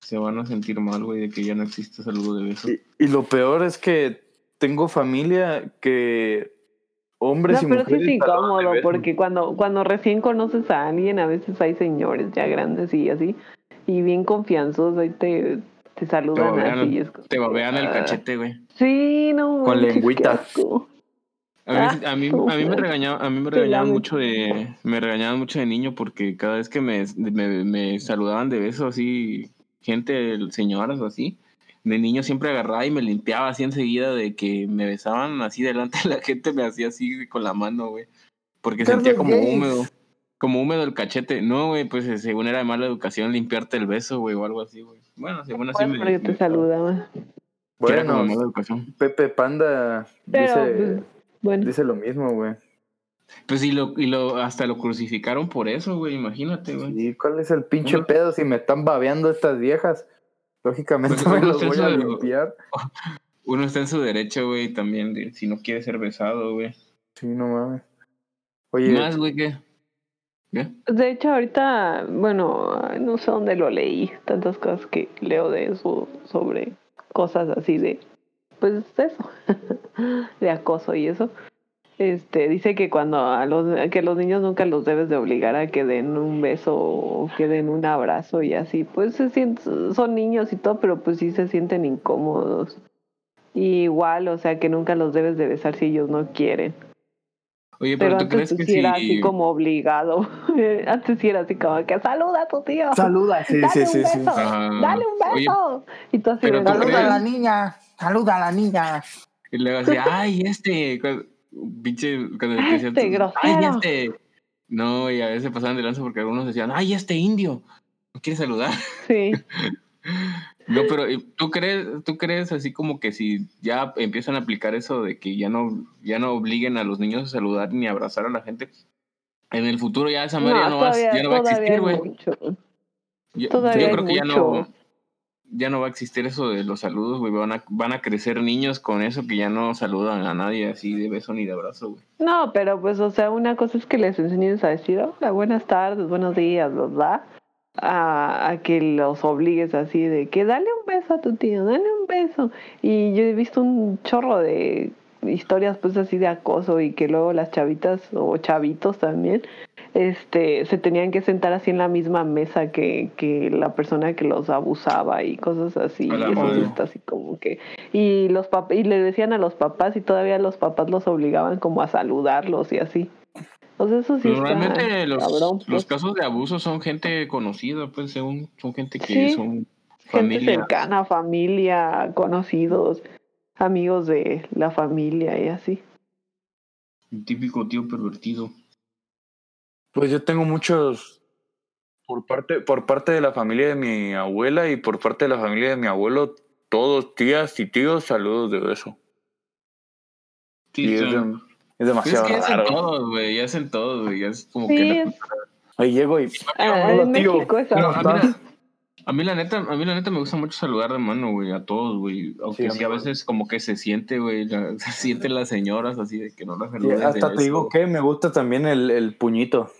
se van a sentir mal, güey, de que ya no existe saludo de beso. Y, y lo peor es que tengo familia que hombres No, y pero sí mujeres es saludan de incómodo porque cuando, cuando recién conoces a alguien, a veces hay señores ya grandes y así, y bien confianzosos, ahí te, te saludan babean, así. y es como Te babean el ah, cachete, güey. Sí, no. Con lengüita. A mí, Ah, a mí, a mí me no. regañaban, a mí me Te regañaban mucho de, me regañaban mucho de niño porque cada vez que me, me, me saludaban de beso así, gente, señoras o así, de niño siempre agarraba y me limpiaba así enseguida de que me besaban así delante de la gente, me hacía así con la mano, güey. Porque sentía como gays. húmedo, como húmedo el cachete. No, güey, pues eh, según era de mala educación limpiarte el beso, güey, o algo así, güey. Bueno, según así Bueno, me... pero yo te me- saludaba. Bueno, mala educación. Pepe Panda Pero, dice, pues, bueno. dice lo mismo, güey. Pues y lo, y lo, hasta lo crucificaron por eso, güey, imagínate, güey. ¿Y cuál es el pinche pedo si me están babeando estas viejas? Lógicamente Pues, me uno los está voy en a su- limpiar. Uno está en su derecho, güey, también, de, si no quiere ser besado, güey. Sí, no mames. Oye, Más, güey, ¿qué? ¿Qué? De hecho, ahorita, bueno, no sé dónde lo leí, tantas cosas que leo de eso, sobre cosas así de, pues eso, de acoso y eso. Este, dice que cuando a los, que los niños nunca los debes de obligar a que den un beso o que den un abrazo y así, pues se sienten, son niños y todo, pero pues sí se sienten incómodos. Y igual, o sea, que nunca los debes de besar si ellos no quieren. Oye, pero, Pero tú antes crees que sí si... era así como obligado. antes sí era así como que saluda a tu tío. saluda. Sí, dale sí, un sí, sí. beso. Dale un Oye, beso. y tú así pero de, tú "No, crees- no, no". niña. Saluda a la niña. Y luego así, ay, este, pinche, cuando Ay, decían, este tú, ay, grosero". este. No, y a veces pasaban de lanza porque algunos decían, ay, este indio, ¿no quieres saludar? Sí. No, pero ¿y ¿tú crees, tú crees así como que si ya empiezan a aplicar eso de que ya no, ya no obliguen a los niños a saludar ni a abrazar a la gente, en el futuro ya esa madre ya no va, a- todavía, ya no va a existir, güey. Yo, creo que ya no, ya no va a existir eso de los saludos, güey. Van a, van a crecer niños con eso que ya no saludan a nadie así de beso ni de abrazo, güey. No, pero pues, o sea, una cosa es que les enseñes a decir, hola, buenas tardes, buenos días, ¿verdad? A, a que los obligues así de que dale un beso a tu tío, dale un beso. Y yo he visto un chorro de historias pues así de acoso y que luego las chavitas o chavitos también este se tenían que sentar así en la misma mesa que, que la persona que los abusaba y cosas así y eso sí madre. está así como que y los pap y le decían a los papás y todavía los papás los obligaban como a saludarlos y así sea, eso sí Pero está realmente los, cabrón, los pues. casos de abuso son gente conocida, pues según son gente que Sí, son Gente familia. cercana, familia, conocidos, amigos de la familia y así. Un típico tío pervertido. Pues yo tengo muchos por parte, por parte de la familia de mi abuela y por parte de la familia de mi abuelo, todos tías y tíos, saludos de beso. Sí, Y es, dem- es es demasiado que hacen raro. todos, güey, ya hacen todos, güey. ya Es como Sí, que es- Ahí llego y Ah, hola, tío. México es Pero. A mí, la, neta, a mí la neta me gusta mucho saludar de mano, güey, a todos, güey. Aunque Sí, sí, a veces como que se siente, güey, la- se sienten las señoras así de que no las y saludes de hasta te digo que me gusta también el, el puñito.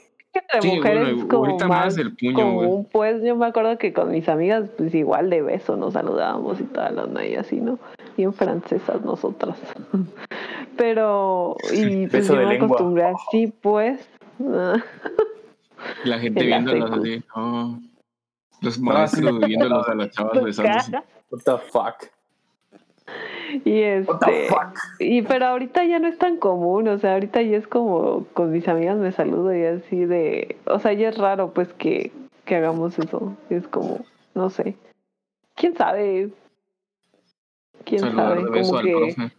Sí, mujeres bueno, como ahorita más más el puño, un pues yo me acuerdo que con mis amigas pues igual de beso nos saludábamos y toda la onda y así no bien francesas nosotras pero y pues yo me lengua. acostumbré así pues La gente En la viéndolas así. oh. Los sí. maestros viéndolos a las chavas besándose. What the fuck? y What the este fuck? y pero ahorita ya no es tan común o sea ahorita ya es como con mis amigas me saludo y así de o sea ya es raro pues que que hagamos eso es como no sé quién sabe quién Saludar sabe de beso como al que profe.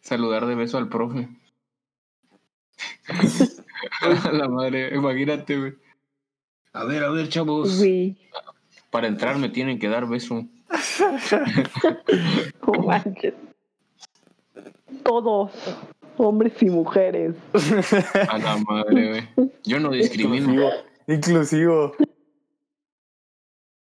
Saludar de beso al profe. a la madre, imagínate, güey. A ver, a ver, chavos. güey, Para entrar me tienen que dar beso. no manches. todos hombres y mujeres A la madre, güey. Yo no discrimino. Inclusivo. Inclusivo.